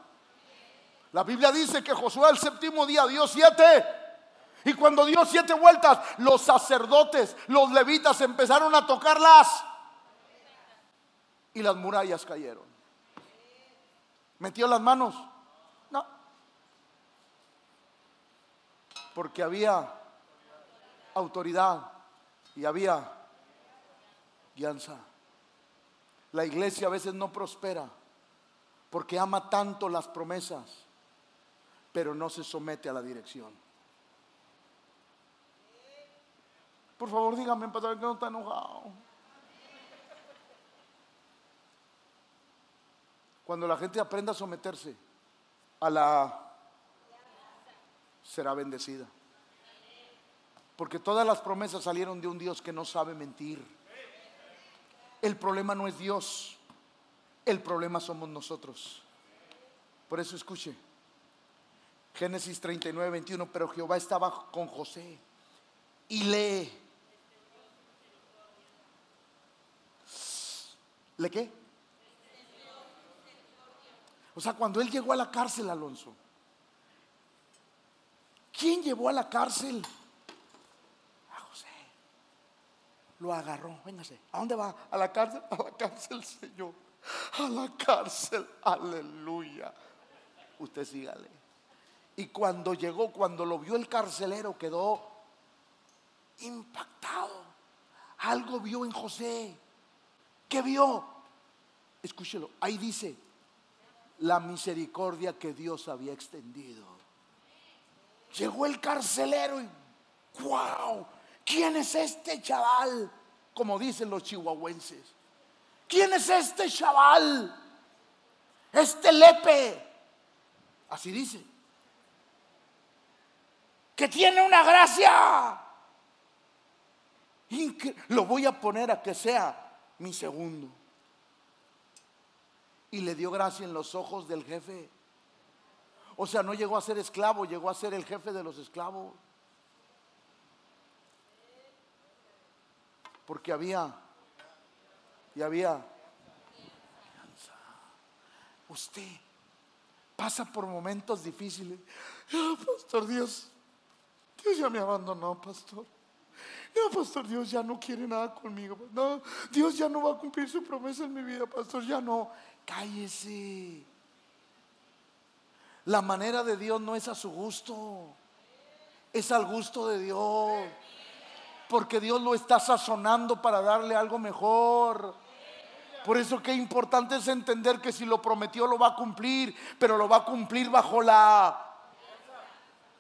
La Biblia dice que Josué el séptimo día dio siete. Y cuando dio siete vueltas, los sacerdotes, los levitas empezaron a tocarlas. Y las murallas cayeron. ¿Metió las manos? No. Porque había autoridad y había guianza. La iglesia a veces no prospera porque ama tanto las promesas, pero no se somete a la dirección. Por favor, dígame, pastor, que no está enojado. Cuando la gente aprenda a someterse a la será bendecida. Porque todas las promesas salieron de un Dios que no sabe mentir. El problema no es Dios, el problema somos nosotros. Por eso escuche. Génesis 39, 21, pero Jehová estaba con José y lee. ¿Le qué? O sea, cuando él llegó a la cárcel, Alonso, ¿Quién llevó a la cárcel a José? Lo agarró, véngase. ¿A dónde va? ¿A la cárcel? A la cárcel, Señor. A la cárcel, aleluya. Usted sígale. Y cuando llegó, cuando lo vio el carcelero, quedó impactado. Algo vio en José. ¿Qué vio? Escúchelo, ahí dice la misericordia que Dios había extendido. Llegó el carcelero y, wow, ¿quién es este chaval? Como dicen los chihuahuenses. ¿Quién es este chaval? Este lepe. Así dice. Que tiene una gracia. Lo voy a poner a que sea mi segundo. Y le dio gracia en los ojos del jefe. O sea, no llegó a ser esclavo, llegó a ser el jefe de los esclavos. Porque había, y había, usted pasa por momentos difíciles. Ah, pastor Dios, Dios ya me abandonó, pastor. No, pastor, Dios ya no quiere nada conmigo. No, Dios ya no va a cumplir su promesa en mi vida, pastor, ya no. Cállese. La manera de Dios no es a su gusto, es al gusto de Dios. Porque Dios lo está sazonando para darle algo mejor. Por eso que importante es entender que si lo prometió lo va a cumplir, pero lo va a cumplir bajo la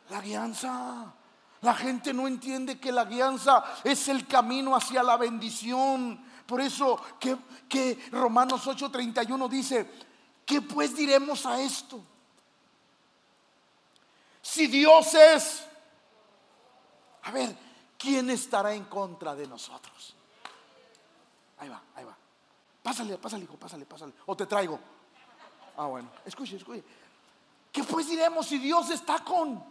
la guianza. La gente no entiende que la guianza es el camino hacia la bendición. Por eso que, que Romanos 8:31 dice, ¿qué pues diremos a esto? Si Dios es, a ver, ¿quién estará en contra de nosotros? Ahí va, ahí va. Pásale, pásale, hijo, pásale, pásale. O te traigo. Ah, bueno, escuche, escuche. ¿Qué pues diremos si Dios está con?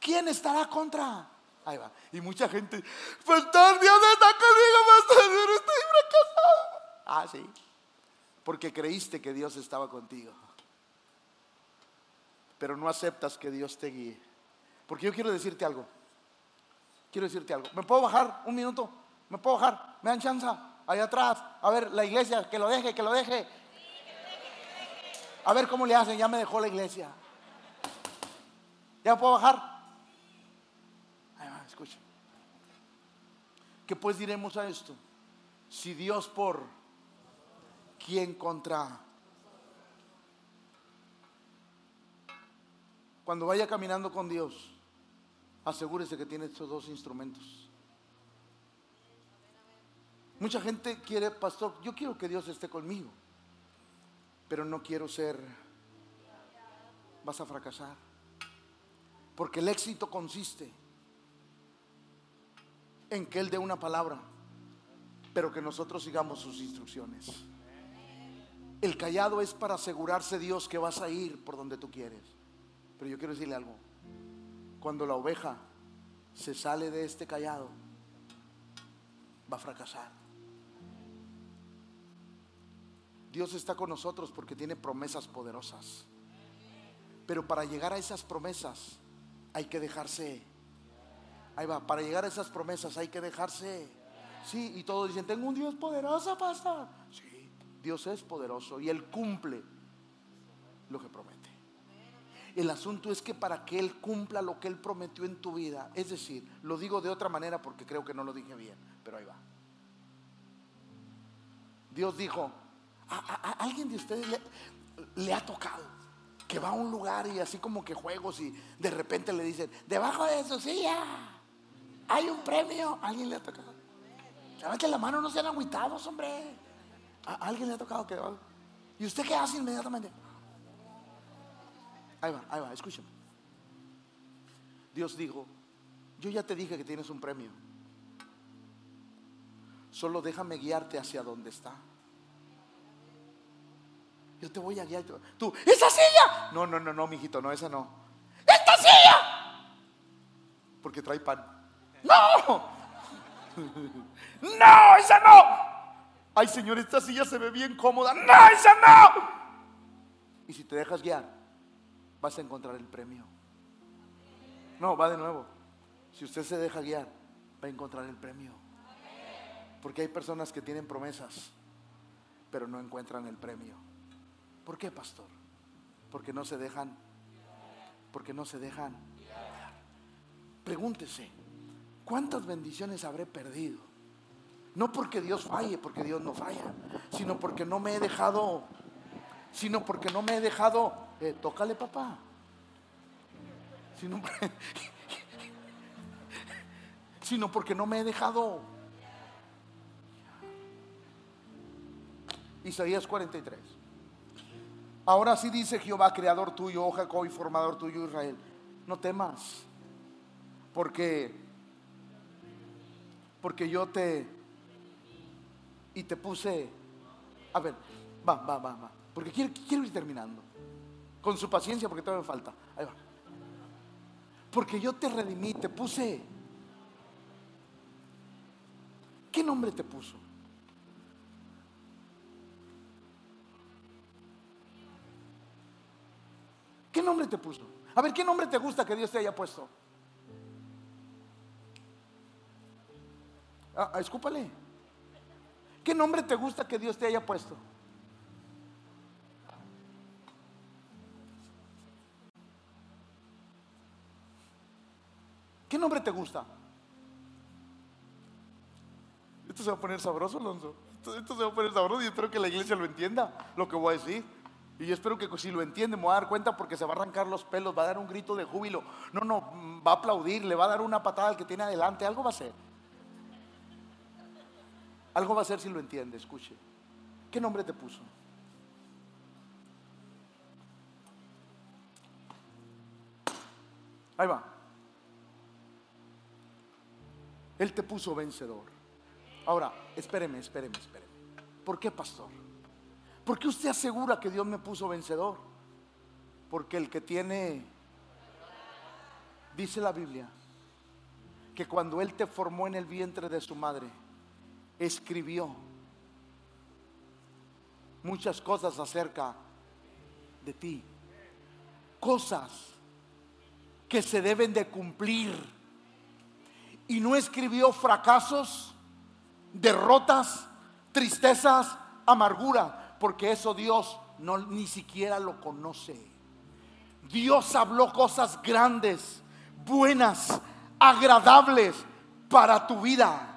¿Quién estará contra? Ahí va. Y mucha gente, pastor, Dios está conmigo, pastor, estoy fracasado. Ah, sí. Porque creíste que Dios estaba contigo. Pero no aceptas que Dios te guíe. Porque yo quiero decirte algo. Quiero decirte algo. ¿Me puedo bajar un minuto? ¿Me puedo bajar? ¿Me dan chance? Allá atrás. A ver, la iglesia, que lo deje, que lo deje. A ver cómo le hacen. Ya me dejó la iglesia. ¿Ya puedo bajar? ¿Qué pues diremos a esto? Si Dios por, ¿quién contra? Cuando vaya caminando con Dios, asegúrese que tiene estos dos instrumentos. Mucha gente quiere, pastor, yo quiero que Dios esté conmigo, pero no quiero ser, vas a fracasar. Porque el éxito consiste en que Él dé una palabra, pero que nosotros sigamos sus instrucciones. El callado es para asegurarse Dios que vas a ir por donde tú quieres. Pero yo quiero decirle algo. Cuando la oveja se sale de este callado, va a fracasar. Dios está con nosotros porque tiene promesas poderosas. Pero para llegar a esas promesas hay que dejarse Ahí va, para llegar a esas promesas hay que dejarse. Sí, y todos dicen, tengo un Dios poderoso, pastor. Sí, Dios es poderoso y Él cumple lo que promete. El asunto es que para que Él cumpla lo que Él prometió en tu vida, es decir, lo digo de otra manera porque creo que no lo dije bien, pero ahí va. Dios dijo, a, alguien de ustedes le, le ha tocado que va a un lugar y así como que juegos y de repente le dicen, debajo de su silla hay un premio. ¿Alguien le ha tocado? ¿Saben que la mano no sean agüitados, hombre? ¿A alguien le ha tocado que ¿Y usted qué hace inmediatamente? Ahí va, ahí va, escúchame. Dios dijo, yo ya te dije que tienes un premio. Solo déjame guiarte hacia donde está. Yo te voy a guiar. Tú, esa silla. No, no, no, no, mijito, no, esa no. Esta silla. Porque trae pan. No. No, esa no. Ay, Señor, esta silla se ve bien cómoda. No, esa no. Y si te dejas guiar, vas a encontrar el premio. No, va de nuevo. Si usted se deja guiar, va a encontrar el premio. Porque hay personas que tienen promesas, pero no encuentran el premio. ¿Por qué, pastor? Porque no se dejan, porque no se dejan. Pregúntese, ¿cuántas bendiciones habré perdido? No porque Dios falle, porque Dios no falla, sino porque no me he dejado, sino porque no me he dejado, eh, tócale papá. Sino, porque no me he dejado. Isaías 43. Ahora sí dice Jehová, creador tuyo, oh Jacob y formador tuyo, Israel. No temas, porque, porque yo te, y te puse, a ver, va, va, va, va, porque quiero, quiero ir terminando, con su paciencia, porque todavía me falta, ahí va. Porque yo te redimí, te puse, ¿qué nombre te puso? ¿Qué nombre te puso? A ver, ¿qué nombre te gusta que Dios te haya puesto? Ah, ah, escúpale. ¿Qué nombre te gusta que Dios te haya puesto? ¿Qué nombre te gusta? Esto se va a poner sabroso, Alonso. Esto, se va a poner sabroso y espero que la iglesia lo entienda, lo que voy a decir. Y yo espero que si lo entiende me va a dar cuenta porque se va a arrancar los pelos, va a dar un grito de júbilo. No, no, va a aplaudir, le va a dar una patada al que tiene adelante, algo va a hacer. Algo va a hacer si lo entiende, escuche. ¿Qué nombre te puso? Ahí va. Él te puso vencedor. Ahora, espéreme, espéreme, espéreme. ¿Por qué, pastor? ¿Por qué usted asegura que Dios me puso vencedor? Porque el que tiene, dice la Biblia, que cuando Él te formó en el vientre de su madre, escribió muchas cosas acerca de ti. Cosas que se deben de cumplir. Y no escribió fracasos, derrotas, tristezas, amargura porque eso Dios no ni siquiera lo conoce. Dios habló cosas grandes, buenas, agradables para tu vida,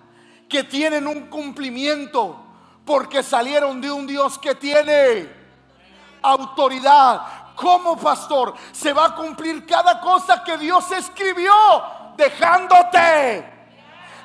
que tienen un cumplimiento, porque salieron de un Dios que tiene autoridad. Como pastor, se va a cumplir cada cosa que Dios escribió, dejándote,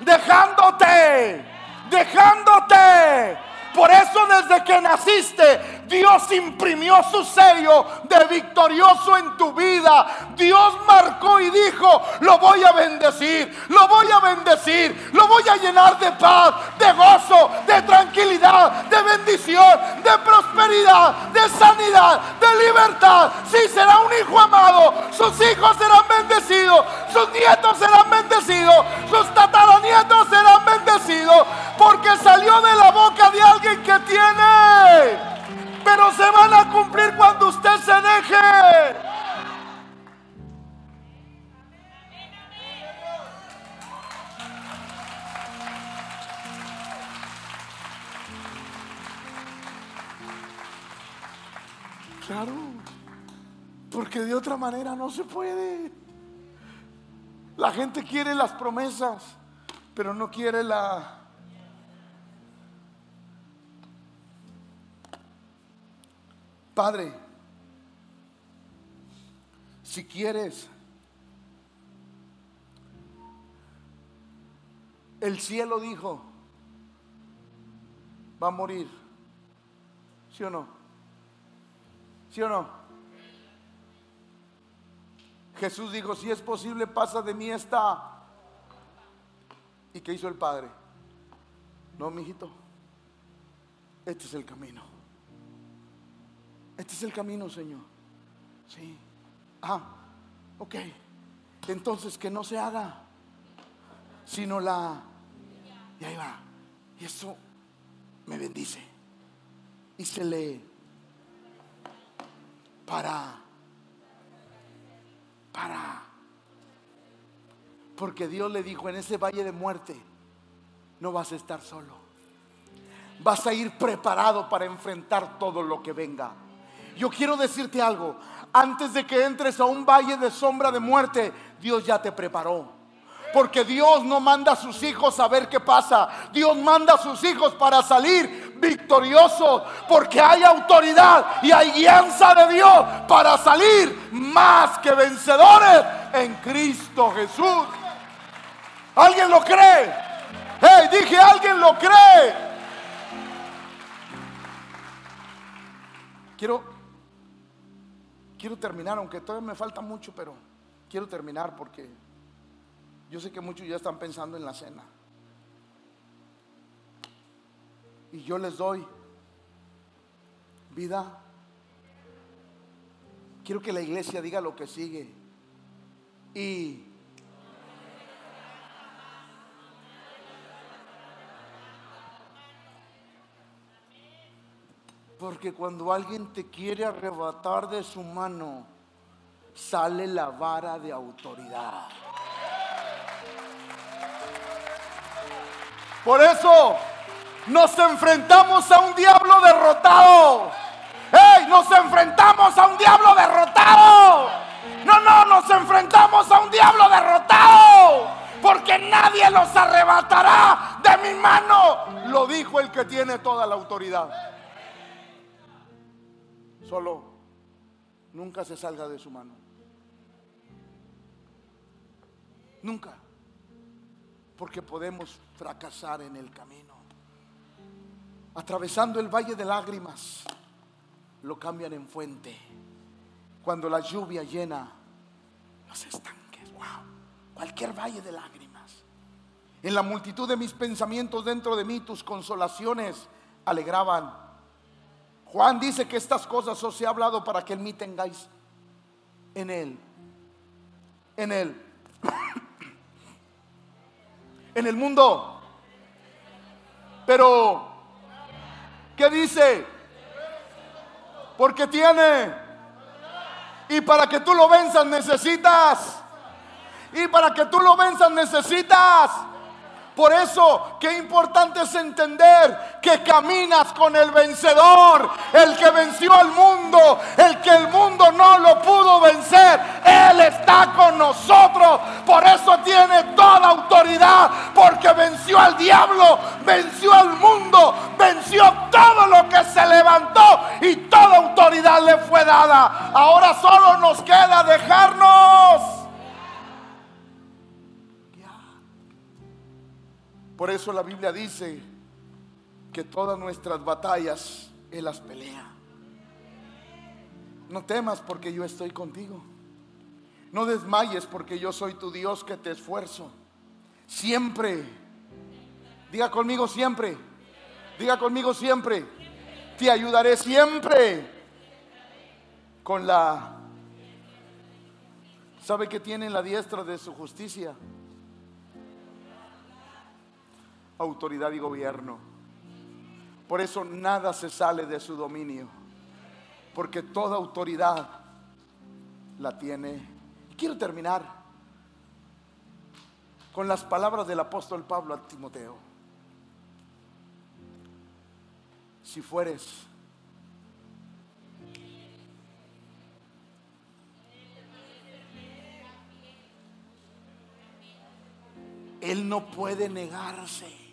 dejándote, dejándote por eso desde que naciste, Dios imprimió su sello de victorioso en tu vida. Dios marcó y dijo, lo voy a bendecir, lo voy a bendecir, lo voy a llenar de paz, de gozo, de tranquilidad, de bendición, de prosperidad, de sanidad, de libertad. Si será un hijo amado, sus hijos serán bendecidos, sus nietos serán bendecidos, sus tataranietos serán bendecidos, porque salió de la boca de alguien que tiene, pero se van a cumplir cuando usted se deje. Claro, porque de otra manera no se puede. La gente quiere las promesas, pero no quiere la Padre, si quieres, el cielo dijo, va a morir. ¿Sí o no? ¿Sí o no? Jesús dijo, si es posible, pasa de mí esta. ¿Y qué hizo el Padre? No, mijito. Este es el camino. Este es el camino, Señor. Sí. Ah, ok. Entonces que no se haga, sino la... Y ahí va. Y eso me bendice. Y se le... Para... Para... Porque Dios le dijo, en ese valle de muerte no vas a estar solo. Vas a ir preparado para enfrentar todo lo que venga. Yo quiero decirte algo. Antes de que entres a un valle de sombra de muerte, Dios ya te preparó. Porque Dios no manda a sus hijos a ver qué pasa. Dios manda a sus hijos para salir victoriosos. Porque hay autoridad y hay guianza de Dios para salir más que vencedores en Cristo Jesús. ¿Alguien lo cree? Hey, dije, ¿alguien lo cree? Quiero, quiero terminar, aunque todavía me falta mucho, pero quiero terminar porque yo sé que muchos ya están pensando en la cena. Y yo les doy vida. Quiero que la iglesia diga lo que sigue. Y Porque cuando alguien te quiere arrebatar de su mano, sale la vara de autoridad. Por eso nos enfrentamos a un diablo derrotado. ¡Ey! Nos enfrentamos a un diablo derrotado. No, no, nos enfrentamos a un diablo derrotado. Porque nadie los arrebatará de mi mano. Lo dijo el que tiene toda la autoridad. Solo nunca se salga de su mano. Nunca porque podemos fracasar en el camino. Atravesando el valle de lágrimas, lo cambian en fuente. Cuando la lluvia llena los estanques, wow, cualquier valle de lágrimas. En la multitud de mis pensamientos dentro de mí, tus consolaciones alegraban. Juan dice que estas cosas os he hablado para que en mí tengáis en él, en él en el mundo. Pero, ¿qué dice? Porque tiene. Y para que tú lo venzas necesitas. Y para que tú lo venzas necesitas por eso, qué importante es entender que caminas con el vencedor, el que venció al mundo, el que el mundo no lo pudo vencer. Él está con nosotros. Por eso tiene toda autoridad, porque venció al diablo, venció al mundo, venció todo lo que se levantó y toda autoridad le fue dada. Ahora solo nos queda dejarnos Por eso la Biblia dice que todas nuestras batallas Él las pelea. No temas porque yo estoy contigo. No desmayes porque yo soy tu Dios que te esfuerzo. Siempre. Diga conmigo siempre. Diga conmigo siempre. Te ayudaré siempre. Con la... ¿Sabe que tiene la diestra de su justicia? Autoridad y gobierno. Por eso nada se sale de su dominio, porque toda autoridad la tiene. quiero terminar con las palabras del apóstol Pablo a Timoteo. Si fueres Él no puede negarse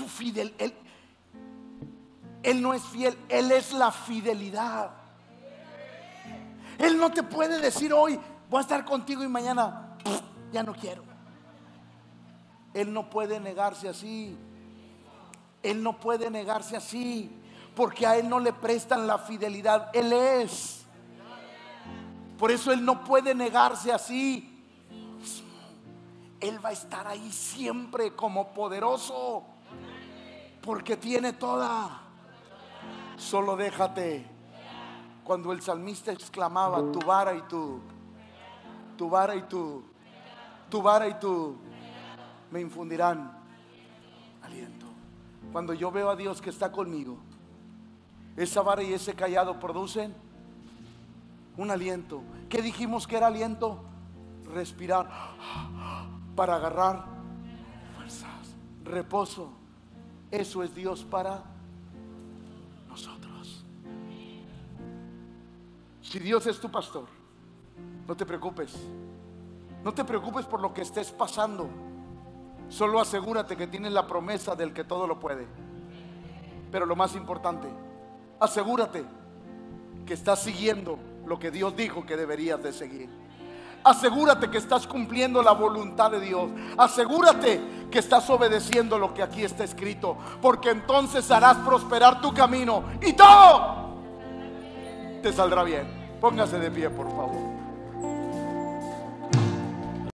Su él, él no es fiel, Él es la fidelidad. Él no te puede decir hoy, voy a estar contigo y mañana ya no quiero. Él no puede negarse así. Él no puede negarse así. Porque a Él no le prestan la fidelidad. Él es. Por eso Él no puede negarse así. Él va a estar ahí siempre como poderoso. Porque tiene toda. Solo déjate. Cuando el salmista exclamaba, tu vara y tú, tu vara y tú, tu vara y tú, me infundirán aliento. Cuando yo veo a Dios que está conmigo, esa vara y ese callado producen un aliento. ¿Qué dijimos que era aliento? Respirar para agarrar fuerzas, reposo. Eso es Dios para nosotros. Si Dios es tu pastor, no te preocupes. No te preocupes por lo que estés pasando. Solo asegúrate que tienes la promesa del que todo lo puede. Pero lo más importante, asegúrate que estás siguiendo lo que Dios dijo que deberías de seguir. Asegúrate que estás cumpliendo la voluntad de Dios. Asegúrate que estás obedeciendo lo que aquí está escrito. Porque entonces harás prosperar tu camino y todo te saldrá bien. Póngase de pie, por favor.